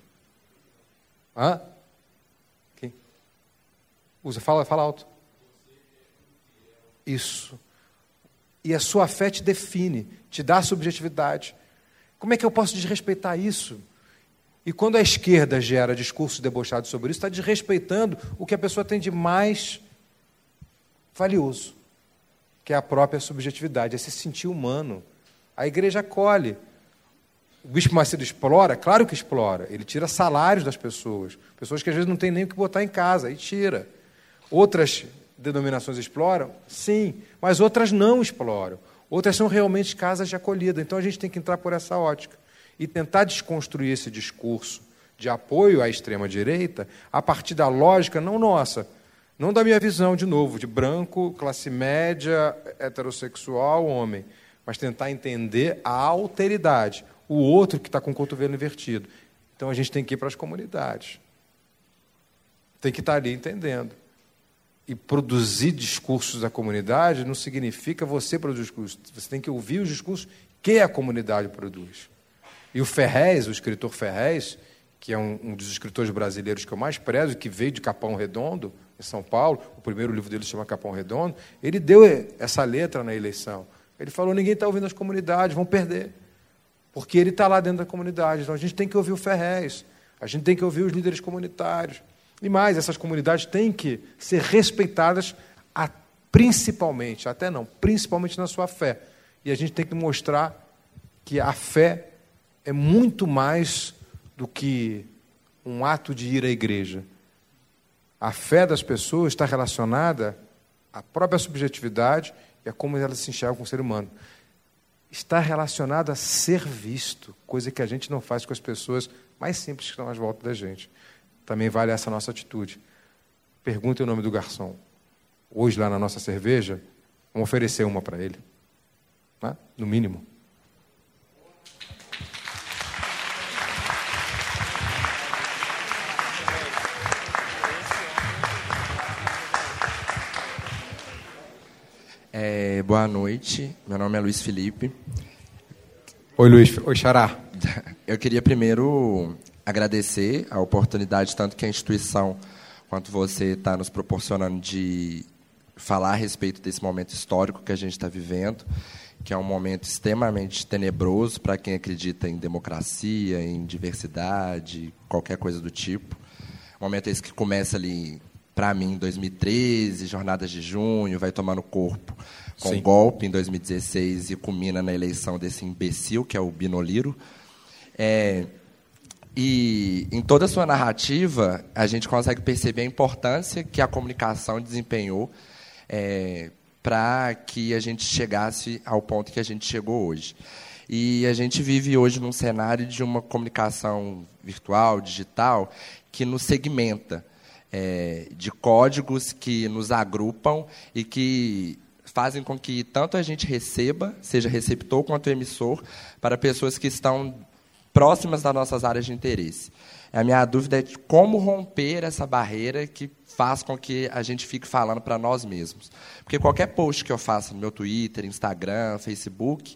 [SPEAKER 3] Hã? Quem? Usa, fala, fala alto. Isso. E a sua fé te define, te dá subjetividade. Como é que eu posso desrespeitar isso? E quando a esquerda gera discursos debochados sobre isso, está desrespeitando o que a pessoa tem de mais valioso, que é a própria subjetividade, é se sentir humano. A igreja acolhe. O Bispo Macedo explora? Claro que explora. Ele tira salários das pessoas. Pessoas que às vezes não têm nem o que botar em casa, e tira. Outras denominações exploram? Sim, mas outras não exploram. Outras são realmente casas de acolhida. Então a gente tem que entrar por essa ótica e tentar desconstruir esse discurso de apoio à extrema-direita a partir da lógica não nossa, não da minha visão, de novo, de branco, classe média, heterossexual, homem, mas tentar entender a alteridade, o outro que está com o cotovelo invertido. Então a gente tem que ir para as comunidades. Tem que estar ali entendendo. E produzir discursos da comunidade não significa você produzir discursos. Você tem que ouvir os discursos que a comunidade produz. E o Ferrez, o escritor Ferrez, que é um, um dos escritores brasileiros que eu mais prezo, que veio de Capão Redondo, em São Paulo, o primeiro livro dele se chama Capão Redondo, ele deu essa letra na eleição. Ele falou: ninguém está ouvindo as comunidades, vão perder. Porque ele está lá dentro da comunidade. Então a gente tem que ouvir o Ferrez, a gente tem que ouvir os líderes comunitários. E mais, essas comunidades têm que ser respeitadas a, principalmente, até não, principalmente na sua fé. E a gente tem que mostrar que a fé é muito mais do que um ato de ir à igreja. A fé das pessoas está relacionada à própria subjetividade e a como elas se enxergam com o ser humano. Está relacionado a ser visto, coisa que a gente não faz com as pessoas mais simples que estão às voltas da gente. Também vale essa nossa atitude. Pergunte o nome do garçom. Hoje, lá na nossa cerveja, vamos oferecer uma para ele. Né? No mínimo.
[SPEAKER 11] É, boa noite, meu nome é Luiz Felipe.
[SPEAKER 3] Oi, Luiz. Oi, Xará.
[SPEAKER 11] Eu queria primeiro agradecer a oportunidade, tanto que a instituição quanto você está nos proporcionando de falar a respeito desse momento histórico que a gente está vivendo, que é um momento extremamente tenebroso para quem acredita em democracia, em diversidade, qualquer coisa do tipo. Um momento esse que começa ali, para mim, em 2013, jornadas de junho, vai tomando corpo com Sim. golpe em 2016 e culmina na eleição desse imbecil que é o Binoliro. É, e em toda a sua narrativa, a gente consegue perceber a importância que a comunicação desempenhou é, para que a gente chegasse ao ponto que a gente chegou hoje. E a gente vive hoje num cenário de uma comunicação virtual, digital, que nos segmenta, é, de códigos que nos agrupam e que fazem com que tanto a gente receba, seja receptor quanto emissor, para pessoas que estão próximas das nossas áreas de interesse. A minha dúvida é de como romper essa barreira que faz com que a gente fique falando para nós mesmos. Porque qualquer post que eu faça no meu Twitter, Instagram, Facebook,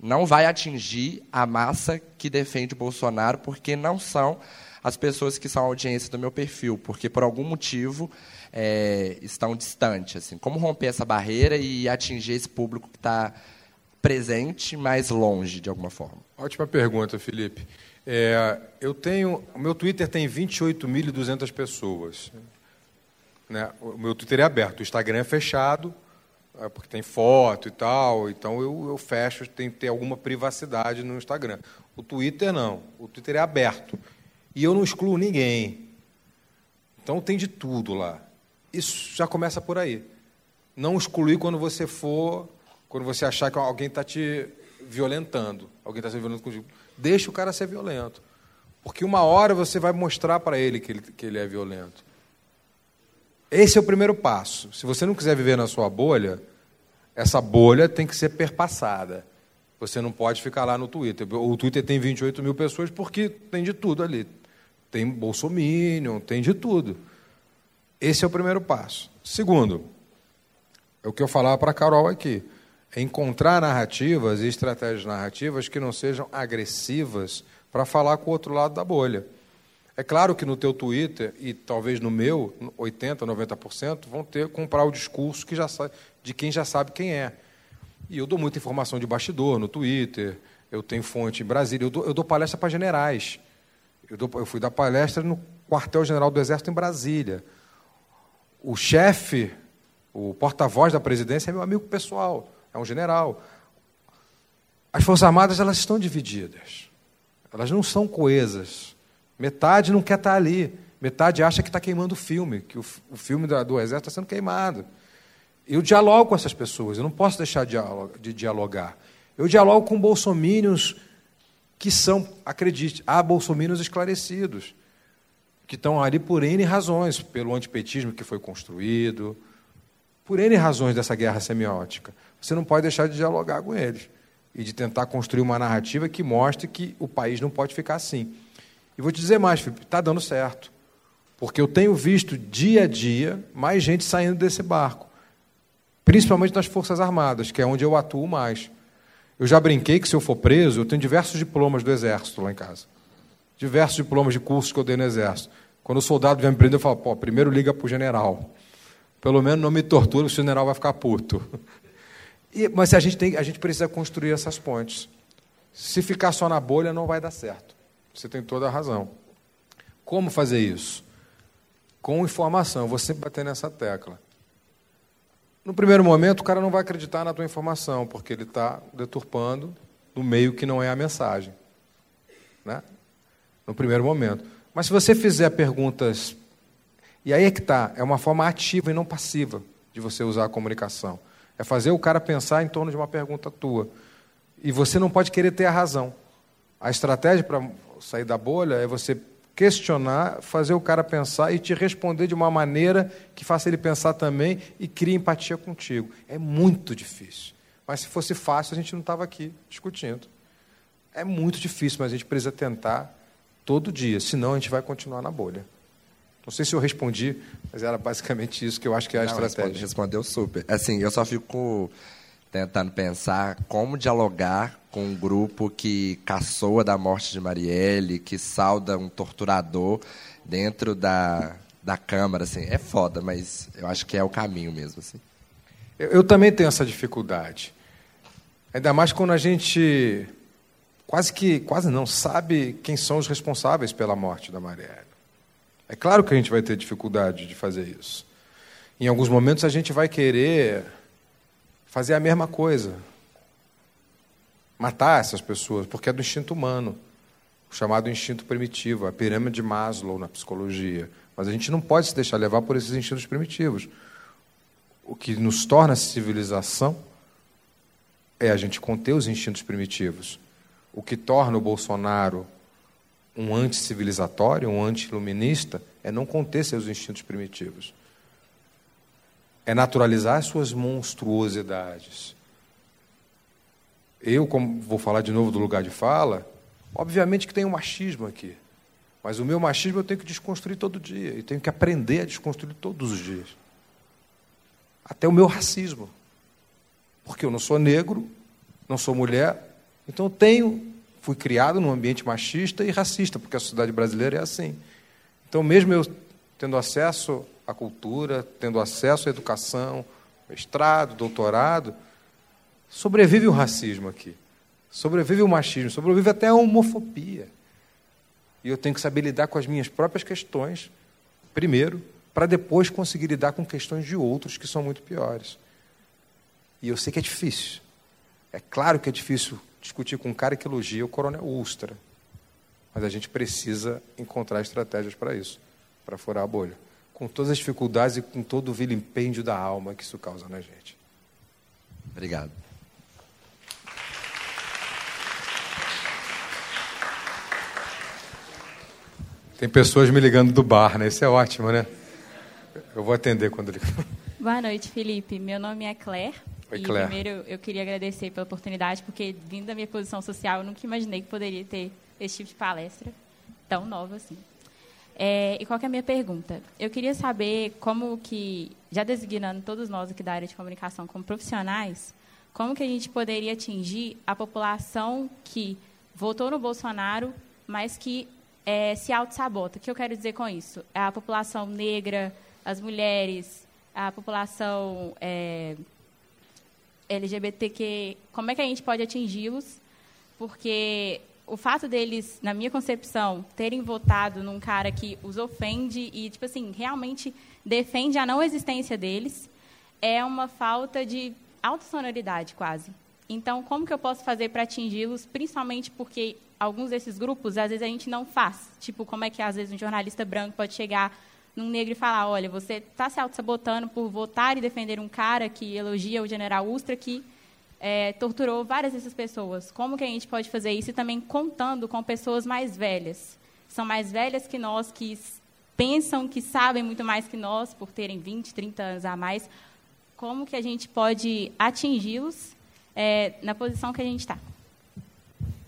[SPEAKER 11] não vai atingir a massa que defende Bolsonaro, porque não são as pessoas que são audiência do meu perfil, porque por algum motivo é, estão distantes. Assim. Como romper essa barreira e atingir esse público que está presente, mas longe, de alguma forma?
[SPEAKER 3] Ótima pergunta, Felipe. É, eu tenho, o meu Twitter tem 28.200 pessoas. Né? O meu Twitter é aberto, o Instagram é fechado, é, porque tem foto e tal, então eu, eu fecho, tem que ter alguma privacidade no Instagram. O Twitter não, o Twitter é aberto. E eu não excluo ninguém. Então tem de tudo lá. Isso já começa por aí. Não excluir quando você for quando você achar que alguém está te violentando, alguém está se violentando contigo, deixa o cara ser violento. Porque uma hora você vai mostrar para ele que, ele que ele é violento. Esse é o primeiro passo. Se você não quiser viver na sua bolha, essa bolha tem que ser perpassada. Você não pode ficar lá no Twitter. O Twitter tem 28 mil pessoas porque tem de tudo ali. Tem bolsominion, tem de tudo. Esse é o primeiro passo. Segundo, é o que eu falava para a Carol aqui encontrar narrativas e estratégias narrativas que não sejam agressivas para falar com o outro lado da bolha. É claro que no teu Twitter e talvez no meu, 80, 90% vão ter comprar o discurso que já sabe, de quem já sabe quem é. E eu dou muita informação de bastidor no Twitter, eu tenho fonte em Brasília, eu dou, eu dou palestra para generais. Eu, dou, eu fui dar palestra no quartel-general do Exército em Brasília. O chefe, o porta-voz da presidência é meu amigo pessoal é um general. As Forças Armadas elas estão divididas. Elas não são coesas. Metade não quer estar ali. Metade acha que está queimando o filme, que o, o filme do Exército está sendo queimado. Eu dialogo com essas pessoas, eu não posso deixar de, de dialogar. Eu dialogo com bolsomínios que são, acredite, há bolsomínios esclarecidos, que estão ali por N razões, pelo antipetismo que foi construído, por N razões dessa guerra semiótica você não pode deixar de dialogar com eles e de tentar construir uma narrativa que mostre que o país não pode ficar assim. E vou te dizer mais, Felipe, está dando certo. Porque eu tenho visto dia a dia mais gente saindo desse barco, principalmente nas Forças Armadas, que é onde eu atuo mais. Eu já brinquei que se eu for preso, eu tenho diversos diplomas do Exército lá em casa. Diversos diplomas de cursos que eu dei no Exército. Quando o soldado vem me prender, eu falo, pô, primeiro liga para o general. Pelo menos não me tortura, o general vai ficar puto. E, mas a gente, tem, a gente precisa construir essas pontes. Se ficar só na bolha, não vai dar certo. Você tem toda a razão. Como fazer isso? Com informação. Eu vou sempre bater nessa tecla. No primeiro momento, o cara não vai acreditar na tua informação, porque ele está deturpando no meio que não é a mensagem. Né? No primeiro momento. Mas se você fizer perguntas. E aí é que está, é uma forma ativa e não passiva de você usar a comunicação. É fazer o cara pensar em torno de uma pergunta tua. E você não pode querer ter a razão. A estratégia para sair da bolha é você questionar, fazer o cara pensar e te responder de uma maneira que faça ele pensar também e crie empatia contigo. É muito difícil. Mas se fosse fácil, a gente não estava aqui discutindo. É muito difícil, mas a gente precisa tentar todo dia, senão a gente vai continuar na bolha. Não sei se eu respondi, mas era basicamente isso que eu acho que é a Não, estratégia.
[SPEAKER 11] Respondeu super. Assim, eu só fico tentando pensar como dialogar com um grupo que caçoa da morte de Marielle, que sauda um torturador dentro da, da Câmara. Assim, é foda, mas eu acho que é o caminho mesmo. Assim.
[SPEAKER 3] Eu, eu também tenho essa dificuldade. Ainda mais quando a gente quase que, quase não, sabe quem são os responsáveis pela morte da Marielle. É claro que a gente vai ter dificuldade de fazer isso. Em alguns momentos a gente vai querer fazer a mesma coisa. Matar essas pessoas, porque é do instinto humano, o chamado instinto primitivo, a pirâmide de Maslow na psicologia. Mas a gente não pode se deixar levar por esses instintos primitivos. O que nos torna civilização é a gente conter os instintos primitivos. O que torna o Bolsonaro um anticivilizatório, um anti-iluminista, é não conter seus instintos primitivos. É naturalizar suas monstruosidades. Eu, como vou falar de novo do lugar de fala, obviamente que tem um machismo aqui. Mas o meu machismo eu tenho que desconstruir todo dia. E tenho que aprender a desconstruir todos os dias. Até o meu racismo. Porque eu não sou negro, não sou mulher, então eu tenho, fui criado num ambiente machista e racista, porque a sociedade brasileira é assim. Então, mesmo eu tendo acesso à cultura, tendo acesso à educação, mestrado, doutorado, sobrevive o racismo aqui. Sobrevive o machismo, sobrevive até a homofobia. E eu tenho que saber lidar com as minhas próprias questões, primeiro, para depois conseguir lidar com questões de outros que são muito piores. E eu sei que é difícil. É claro que é difícil discutir com um cara que elogia o coronel Ustra. Mas a gente precisa encontrar estratégias para isso, para furar a bolha. Com todas as dificuldades e com todo o vilimpêndio da alma que isso causa na gente.
[SPEAKER 11] Obrigado.
[SPEAKER 3] Tem pessoas me ligando do bar, né? Isso é ótimo, né? Eu vou atender quando ele.
[SPEAKER 12] Boa noite, Felipe. Meu nome é Claire.
[SPEAKER 3] Oi,
[SPEAKER 12] e
[SPEAKER 3] Claire.
[SPEAKER 12] primeiro eu queria agradecer pela oportunidade, porque vindo da minha posição social, eu nunca imaginei que poderia ter esse tipo de palestra tão nova assim. É, e qual é a minha pergunta? Eu queria saber como que, já designando todos nós aqui da área de comunicação como profissionais, como que a gente poderia atingir a população que votou no Bolsonaro, mas que é, se auto-sabota. O que eu quero dizer com isso? A população negra, as mulheres, a população é, LGBTQ, como é que a gente pode atingi-los? Porque o fato deles, na minha concepção, terem votado num cara que os ofende e, tipo assim, realmente defende a não existência deles, é uma falta de autossonoridade, quase. Então, como que eu posso fazer para atingi-los, principalmente porque alguns desses grupos, às vezes, a gente não faz. Tipo, como é que, às vezes, um jornalista branco pode chegar num negro e falar, olha, você está se auto-sabotando por votar e defender um cara que elogia o general Ustra, que é, torturou várias dessas pessoas. Como que a gente pode fazer isso? E também contando com pessoas mais velhas. São mais velhas que nós, que pensam que sabem muito mais que nós, por terem 20, 30 anos a mais. Como que a gente pode atingi-los é, na posição que a gente está?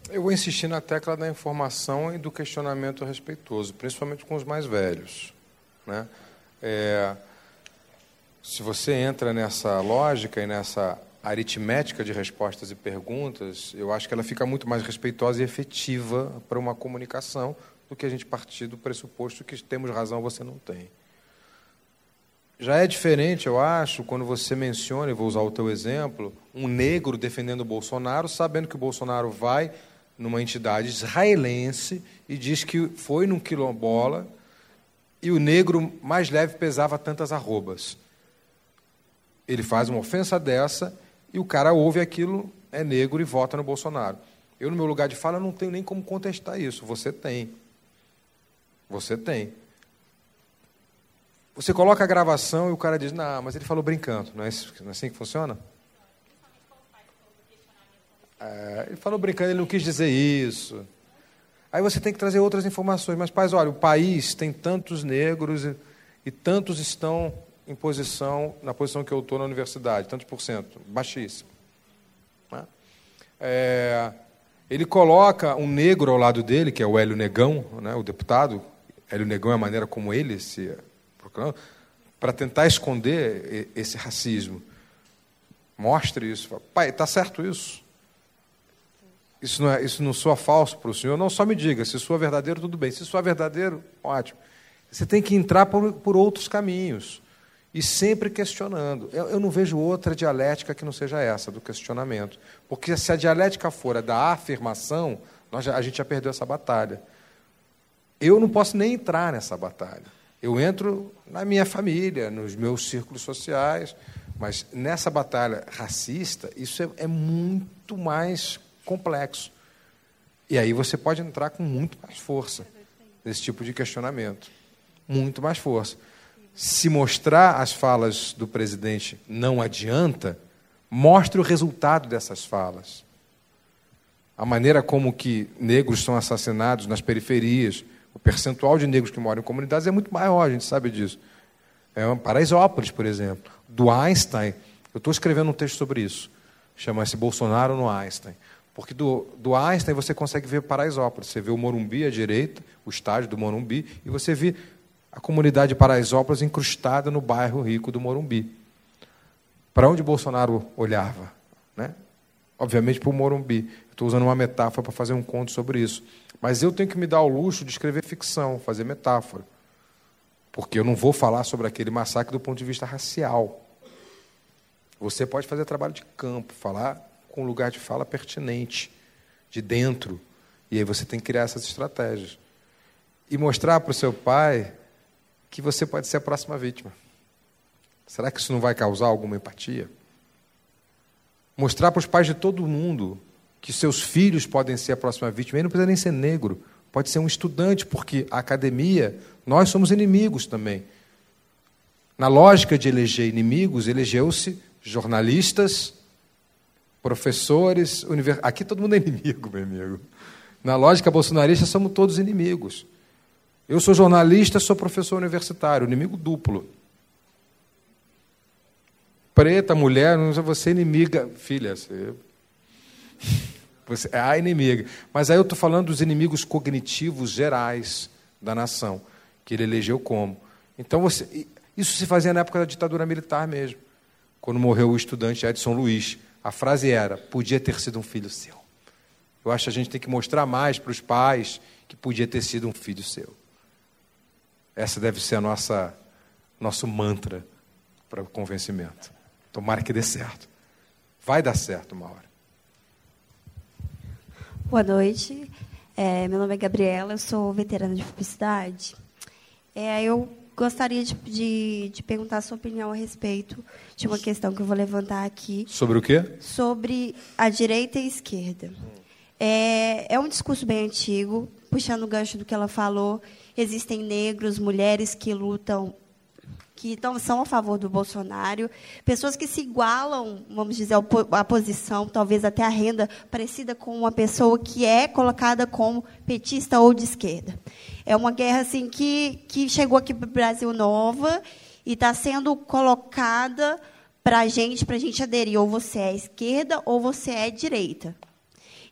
[SPEAKER 3] Eu vou insistir na tecla da informação e do questionamento respeitoso, principalmente com os mais velhos. Né? É, se você entra nessa lógica e nessa aritmética de respostas e perguntas, eu acho que ela fica muito mais respeitosa e efetiva para uma comunicação do que a gente partir do pressuposto que temos razão, você não tem. Já é diferente, eu acho, quando você menciona, e vou usar o teu exemplo, um negro defendendo o Bolsonaro, sabendo que o Bolsonaro vai numa entidade israelense e diz que foi num quilombola e o negro mais leve pesava tantas arrobas. Ele faz uma ofensa dessa e o cara ouve aquilo, é negro e vota no Bolsonaro. Eu, no meu lugar de fala, não tenho nem como contestar isso. Você tem. Você tem. Você coloca a gravação e o cara diz, não, mas ele falou brincando. Não é, é assim que funciona? É, ele falou brincando, ele não quis dizer isso. Aí você tem que trazer outras informações. Mas, pais, olha, o país tem tantos negros e, e tantos estão em posição, na posição que eu estou na universidade, tantos por cento, baixíssimo. Né? É, ele coloca um negro ao lado dele, que é o Hélio Negão, né, o deputado, Hélio Negão é a maneira como ele se proclama, para tentar esconder esse racismo. Mostre isso. Pai, está certo isso? Isso não, é, isso não soa falso para o senhor? Não, só me diga. Se soa verdadeiro, tudo bem. Se soa verdadeiro, ótimo. Você tem que entrar por, por outros caminhos. E sempre questionando. Eu, eu, não vejo outra dialética que não seja essa, do questionamento. Porque se a dialética for a da afirmação, nós já, a gente já perdeu essa batalha. Eu não posso nem entrar nessa batalha. Eu entro na minha família, nos meus círculos sociais, mas nessa batalha racista, isso é, é muito mais complexo. E aí você pode entrar com muito mais força nesse tipo de questionamento. Muito mais força. Se mostrar as falas do presidente não adianta, mostre o resultado dessas falas. A maneira como que negros são assassinados nas periferias, o percentual de negros que moram em comunidades é muito maior, a gente sabe disso. É Paraisópolis, por exemplo, do Einstein. Eu estou escrevendo um texto sobre isso. Chama-se Bolsonaro no Einstein. Porque do, do Einstein você consegue ver Paraisópolis. Você vê o Morumbi à direita, o estádio do Morumbi, e você vê a comunidade de Paraisópolis incrustada no bairro rico do Morumbi. Para onde Bolsonaro olhava? Né? Obviamente para o Morumbi. Estou usando uma metáfora para fazer um conto sobre isso. Mas eu tenho que me dar o luxo de escrever ficção, fazer metáfora. Porque eu não vou falar sobre aquele massacre do ponto de vista racial. Você pode fazer trabalho de campo, falar com lugar de fala pertinente, de dentro. E aí você tem que criar essas estratégias. E mostrar para o seu pai que você pode ser a próxima vítima. Será que isso não vai causar alguma empatia? Mostrar para os pais de todo mundo que seus filhos podem ser a próxima vítima. Ele não precisa nem ser negro, pode ser um estudante, porque a academia, nós somos inimigos também. Na lógica de eleger inimigos, elegeu-se jornalistas, professores, univers... aqui todo mundo é inimigo, meu amigo. Na lógica bolsonarista, somos todos inimigos. Eu sou jornalista, sou professor universitário, inimigo duplo. Preta, mulher, você é inimiga. Filha, você, você é a inimiga. Mas aí eu estou falando dos inimigos cognitivos gerais da nação, que ele elegeu como. Então, você, isso se fazia na época da ditadura militar mesmo, quando morreu o estudante Edson Luiz. A frase era: podia ter sido um filho seu. Eu acho que a gente tem que mostrar mais para os pais que podia ter sido um filho seu. Essa deve ser a nossa nosso mantra para o convencimento. Tomara que dê certo. Vai dar certo uma hora.
[SPEAKER 13] Boa noite. É, meu nome é Gabriela, eu sou veterana de publicidade. É, eu gostaria de, de, de, perguntar a sua opinião a respeito de uma questão que eu vou levantar aqui.
[SPEAKER 3] Sobre o quê?
[SPEAKER 13] Sobre a direita e a esquerda. É, é um discurso bem antigo, puxando o gancho do que ela falou. Existem negros, mulheres que lutam que então, são a favor do Bolsonaro, pessoas que se igualam, vamos dizer, a posição, talvez até a renda, parecida com uma pessoa que é colocada como petista ou de esquerda. É uma guerra assim que, que chegou aqui para o Brasil nova e está sendo colocada para a gente, para a gente aderir. Ou você é esquerda ou você é direita.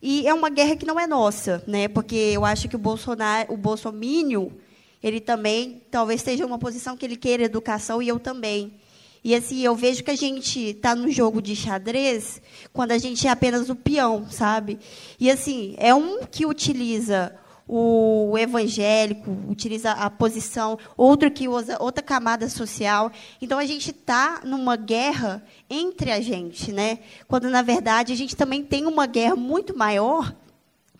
[SPEAKER 13] E é uma guerra que não é nossa, né? porque eu acho que o Bolsonaro, o Bolsonaro ele também talvez esteja uma posição que ele queira educação e eu também. E assim, eu vejo que a gente está no jogo de xadrez quando a gente é apenas o peão, sabe? E assim, é um que utiliza o evangélico, utiliza a posição, outro que usa outra camada social. Então a gente está numa guerra entre a gente, né? Quando na verdade a gente também tem uma guerra muito maior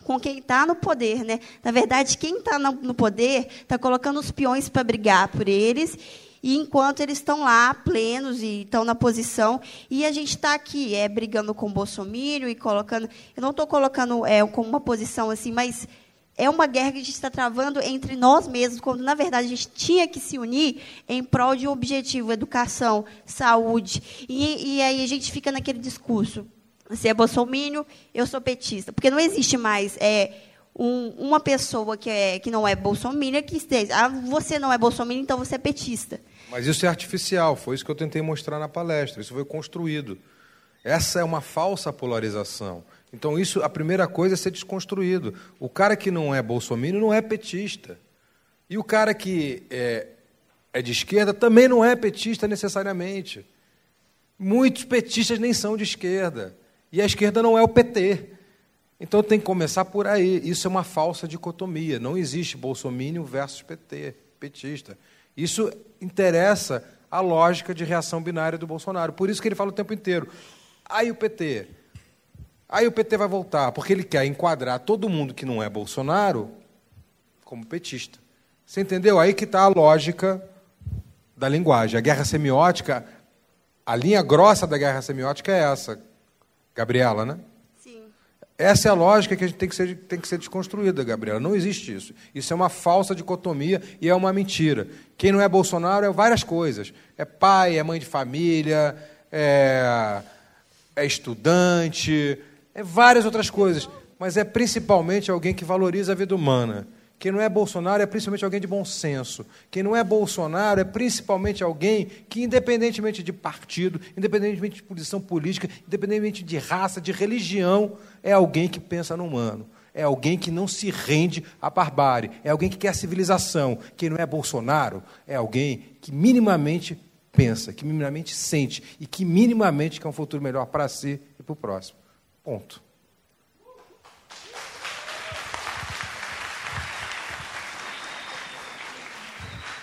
[SPEAKER 13] com quem está no poder. Né? Na verdade, quem está no poder está colocando os peões para brigar por eles, e enquanto eles estão lá, plenos, e estão na posição, e a gente está aqui, é, brigando com o Bolsonaro e colocando. Eu não estou colocando é, como uma posição assim, mas é uma guerra que a gente está travando entre nós mesmos, quando, na verdade, a gente tinha que se unir em prol de um objetivo, educação, saúde. E, e aí a gente fica naquele discurso. Você é bolsomínio, eu sou petista. Porque não existe mais é, um, uma pessoa que, é, que não é bolsomínio que esteja. Ah, você não é bolsomínio, então você é petista.
[SPEAKER 3] Mas isso é artificial, foi isso que eu tentei mostrar na palestra. Isso foi construído. Essa é uma falsa polarização. Então, isso, a primeira coisa é ser desconstruído. O cara que não é bolsomínio não é petista. E o cara que é, é de esquerda também não é petista necessariamente. Muitos petistas nem são de esquerda. E a esquerda não é o PT. Então tem que começar por aí. Isso é uma falsa dicotomia. Não existe bolsomínio versus PT, petista. Isso interessa a lógica de reação binária do Bolsonaro. Por isso que ele fala o tempo inteiro. Aí o PT. Aí o PT vai voltar, porque ele quer enquadrar todo mundo que não é Bolsonaro como petista. Você entendeu? Aí que está a lógica da linguagem. A guerra semiótica, a linha grossa da guerra semiótica é essa, Gabriela, né?
[SPEAKER 13] Sim.
[SPEAKER 3] Essa é a lógica que a gente tem que ser, tem que ser desconstruída, Gabriela. Não existe isso. Isso é uma falsa dicotomia e é uma mentira. Quem não é Bolsonaro é várias coisas. É pai, é mãe de família, é, é estudante, é várias outras coisas. Mas é principalmente alguém que valoriza a vida humana. Quem não é Bolsonaro é principalmente alguém de bom senso. Quem não é Bolsonaro é principalmente alguém que, independentemente de partido, independentemente de posição política, independentemente de raça, de religião, é alguém que pensa no humano. É alguém que não se rende à barbárie. É alguém que quer a civilização. Quem não é Bolsonaro é alguém que minimamente pensa, que minimamente sente e que minimamente quer um futuro melhor para si e para o próximo. Ponto.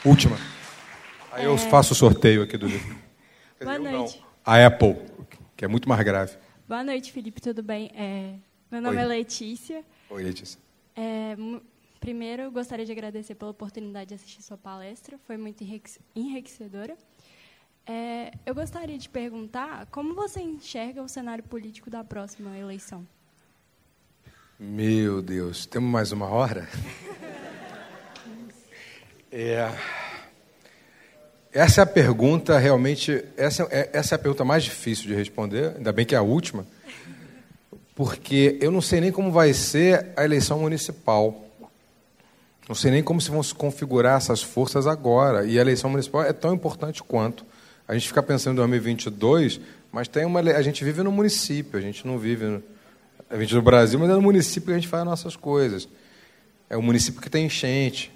[SPEAKER 3] Última. Aí eu é... faço o sorteio aqui do livro.
[SPEAKER 12] Boa dizer, noite.
[SPEAKER 3] A Apple, que é muito mais grave.
[SPEAKER 12] Boa noite, Felipe, tudo bem? É... Meu nome Oi. é Letícia.
[SPEAKER 3] Oi, Letícia.
[SPEAKER 12] É... Primeiro, eu gostaria de agradecer pela oportunidade de assistir sua palestra, foi muito enriquecedora. É... eu gostaria de perguntar como você enxerga o cenário político da próxima eleição?
[SPEAKER 3] Meu Deus, temos mais uma hora? É, essa é a pergunta realmente, essa é, essa é a pergunta mais difícil de responder, ainda bem que é a última, porque eu não sei nem como vai ser a eleição municipal. Não sei nem como se vão se configurar essas forças agora. E a eleição municipal é tão importante quanto. A gente fica pensando em 2022, mas tem uma, a gente vive no município, a gente não vive no, a gente no Brasil, mas é no município que a gente faz as nossas coisas. É o município que tem enchente,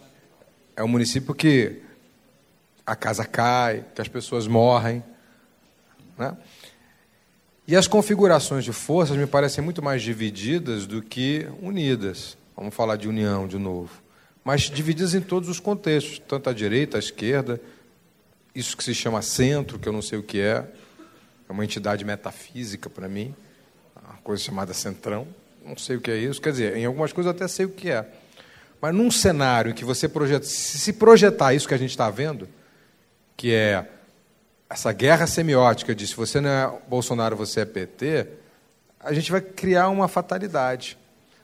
[SPEAKER 3] é um município que a casa cai, que as pessoas morrem. Né? E as configurações de forças me parecem muito mais divididas do que unidas. Vamos falar de união de novo. Mas divididas em todos os contextos, tanto à direita, à esquerda, isso que se chama centro, que eu não sei o que é, é uma entidade metafísica para mim, uma coisa chamada centrão, não sei o que é isso. Quer dizer, em algumas coisas eu até sei o que é. Mas num cenário em que você projeta, se projetar isso que a gente está vendo, que é essa guerra semiótica de se você não é Bolsonaro, você é PT, a gente vai criar uma fatalidade.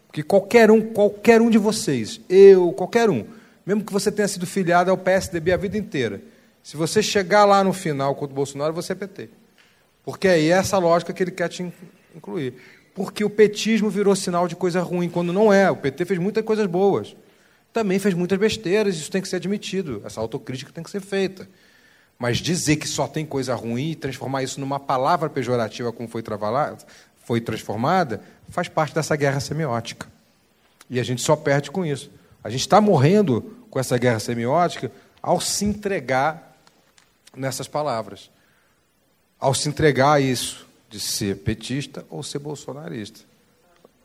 [SPEAKER 3] Porque qualquer um, qualquer um de vocês, eu, qualquer um, mesmo que você tenha sido filiado ao PSDB a vida inteira, se você chegar lá no final contra o Bolsonaro, você é PT. Porque aí é essa lógica que ele quer te incluir. Porque o petismo virou sinal de coisa ruim, quando não é. O PT fez muitas coisas boas também fez muitas besteiras, isso tem que ser admitido, essa autocrítica tem que ser feita. Mas dizer que só tem coisa ruim e transformar isso numa palavra pejorativa como foi, foi transformada, faz parte dessa guerra semiótica. E a gente só perde com isso. A gente está morrendo com essa guerra semiótica ao se entregar nessas palavras. Ao se entregar a isso, de ser petista ou ser bolsonarista.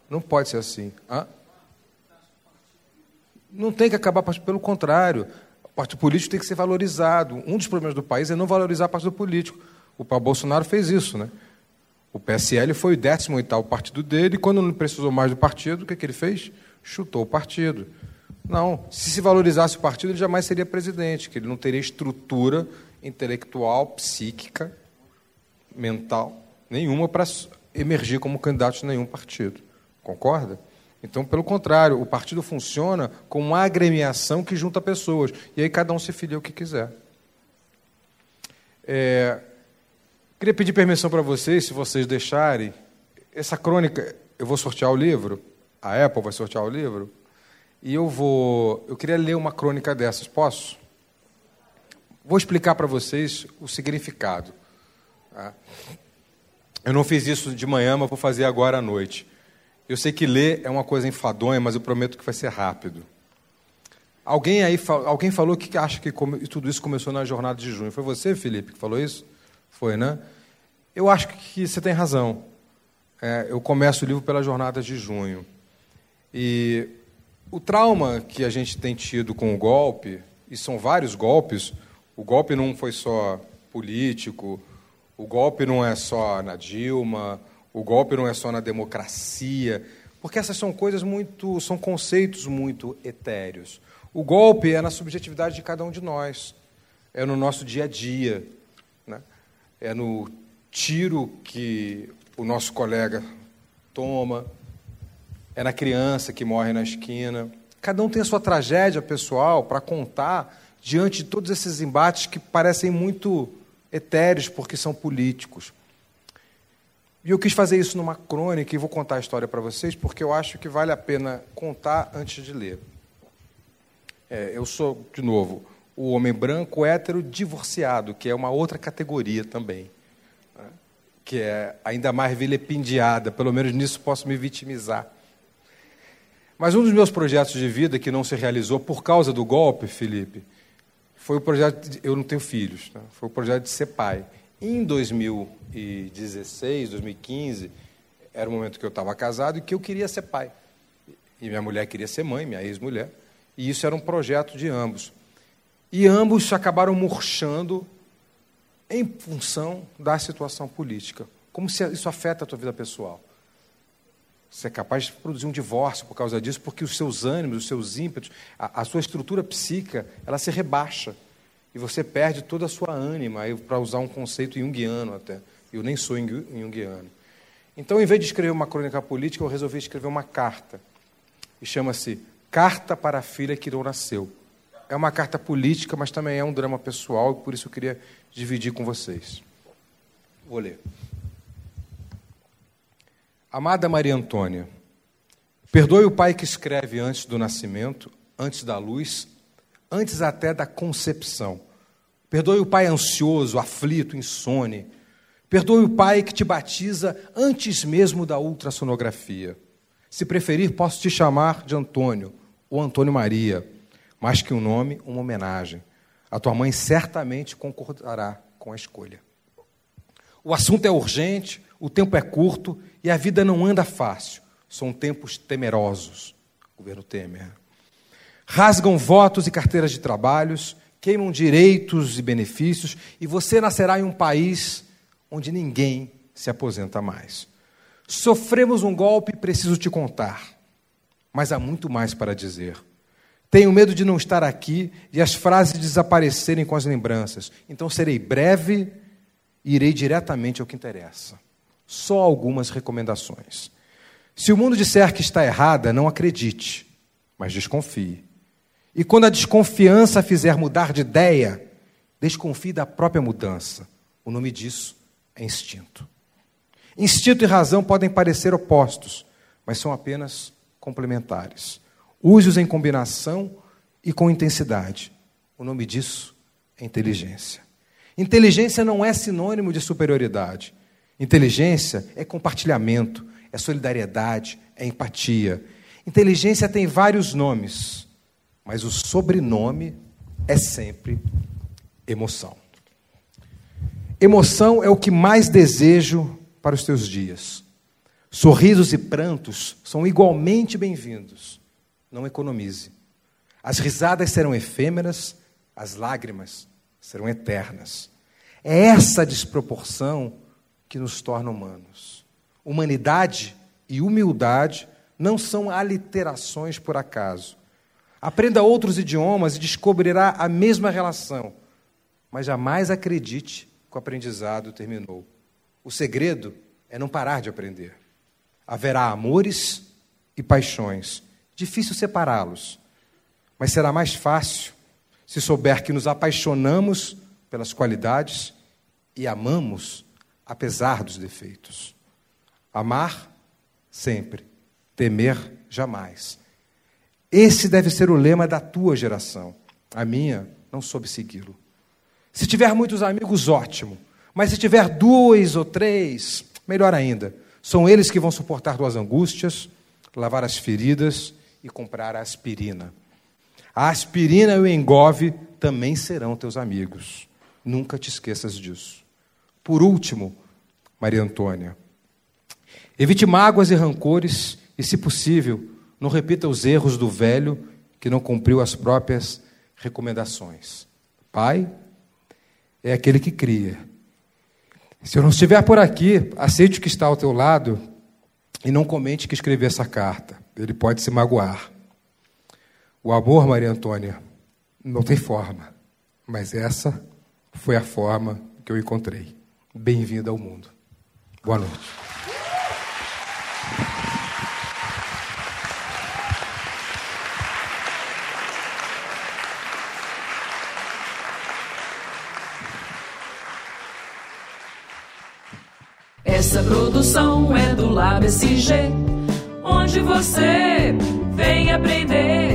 [SPEAKER 3] Não pode ser assim. Hã? Não tem que acabar, pelo contrário. O partido político tem que ser valorizado. Um dos problemas do país é não valorizar o partido político. O Bolsonaro fez isso, né? O PSL foi o 18º partido dele, e quando não precisou mais do partido, o que, é que ele fez? Chutou o partido. Não, se se valorizasse o partido, ele jamais seria presidente, que ele não teria estrutura intelectual, psíquica, mental nenhuma para emergir como candidato de nenhum partido. Concorda? Então, pelo contrário, o partido funciona como uma agremiação que junta pessoas. E aí cada um se filia o que quiser. É, queria pedir permissão para vocês, se vocês deixarem. Essa crônica, eu vou sortear o livro. A Apple vai sortear o livro. E eu vou. Eu queria ler uma crônica dessas. Posso? Vou explicar para vocês o significado. Tá? Eu não fiz isso de manhã, mas vou fazer agora à noite. Eu sei que ler é uma coisa enfadonha, mas eu prometo que vai ser rápido. Alguém aí alguém falou que acha que tudo isso começou na jornada de junho. Foi você, Felipe, que falou isso? Foi, né? Eu acho que você tem razão. É, eu começo o livro pela jornada de junho. E o trauma que a gente tem tido com o golpe, e são vários golpes, o golpe não foi só político. O golpe não é só na Dilma, o golpe não é só na democracia, porque essas são coisas muito, são conceitos muito etéreos. O golpe é na subjetividade de cada um de nós, é no nosso dia a dia, né? é no tiro que o nosso colega toma, é na criança que morre na esquina. Cada um tem a sua tragédia pessoal para contar diante de todos esses embates que parecem muito etéreos porque são políticos. E eu quis fazer isso numa crônica e vou contar a história para vocês porque eu acho que vale a pena contar antes de ler. É, eu sou, de novo, o homem branco hétero divorciado, que é uma outra categoria também, né? que é ainda mais vilipendiada, pelo menos nisso posso me vitimizar. Mas um dos meus projetos de vida que não se realizou por causa do golpe, Felipe, foi o projeto. De, eu não tenho filhos, né? foi o projeto de ser pai. Em 2016, 2015, era o momento que eu estava casado e que eu queria ser pai. E minha mulher queria ser mãe, minha ex-mulher. E isso era um projeto de ambos. E ambos acabaram murchando em função da situação política. Como se isso afeta a tua vida pessoal. Você é capaz de produzir um divórcio por causa disso, porque os seus ânimos, os seus ímpetos, a, a sua estrutura psíquica, ela se rebaixa. E você perde toda a sua ânima, para usar um conceito junguiano até. Eu nem sou junguiano. Então, em vez de escrever uma crônica política, eu resolvi escrever uma carta. E chama-se Carta para a Filha que não nasceu. É uma carta política, mas também é um drama pessoal, e por isso eu queria dividir com vocês. Vou ler. Amada Maria Antônia, perdoe o pai que escreve antes do nascimento, antes da luz, antes até da concepção. Perdoe o pai ansioso, aflito, insone. Perdoe o pai que te batiza antes mesmo da ultrassonografia. Se preferir, posso te chamar de Antônio ou Antônio Maria, mais que um nome, uma homenagem. A tua mãe certamente concordará com a escolha. O assunto é urgente, o tempo é curto e a vida não anda fácil. São tempos temerosos, governo Temer. Rasgam votos e carteiras de trabalhos, queimam direitos e benefícios, e você nascerá em um país onde ninguém se aposenta mais. Sofremos um golpe preciso te contar mas há muito mais para dizer. Tenho medo de não estar aqui e as frases desaparecerem com as lembranças. Então serei breve e irei diretamente ao que interessa. Só algumas recomendações. Se o mundo disser que está errada, não acredite, mas desconfie. E quando a desconfiança fizer mudar de ideia, desconfie da própria mudança. O nome disso é instinto. Instinto e razão podem parecer opostos, mas são apenas complementares. Use-os em combinação e com intensidade. O nome disso é inteligência. Inteligência não é sinônimo de superioridade. Inteligência é compartilhamento, é solidariedade, é empatia. Inteligência tem vários nomes, mas o sobrenome é sempre emoção. Emoção é o que mais desejo para os teus dias. Sorrisos e prantos são igualmente bem-vindos. Não economize. As risadas serão efêmeras, as lágrimas serão eternas. É essa desproporção que nos torna humanos. Humanidade e humildade não são aliterações por acaso. Aprenda outros idiomas e descobrirá a mesma relação, mas jamais acredite que o aprendizado terminou. O segredo é não parar de aprender. Haverá amores e paixões. Difícil separá-los, mas será mais fácil se souber que nos apaixonamos pelas qualidades e amamos apesar dos defeitos. Amar sempre, temer jamais. Esse deve ser o lema da tua geração. A minha não soube segui-lo. Se tiver muitos amigos, ótimo. Mas se tiver dois ou três, melhor ainda. São eles que vão suportar tuas angústias, lavar as feridas e comprar a aspirina. A aspirina e o engove também serão teus amigos. Nunca te esqueças disso. Por último, Maria Antônia, evite mágoas e rancores e, se possível, não repita os erros do velho que não cumpriu as próprias recomendações. Pai, é aquele que cria. Se eu não estiver por aqui, aceite o que está ao teu lado e não comente que escrevi essa carta. Ele pode se magoar. O amor, Maria Antônia, não tem forma, mas essa foi a forma que eu encontrei. Bem-vinda ao mundo. Boa noite.
[SPEAKER 14] Essa produção é do Lab SG, onde você vem aprender.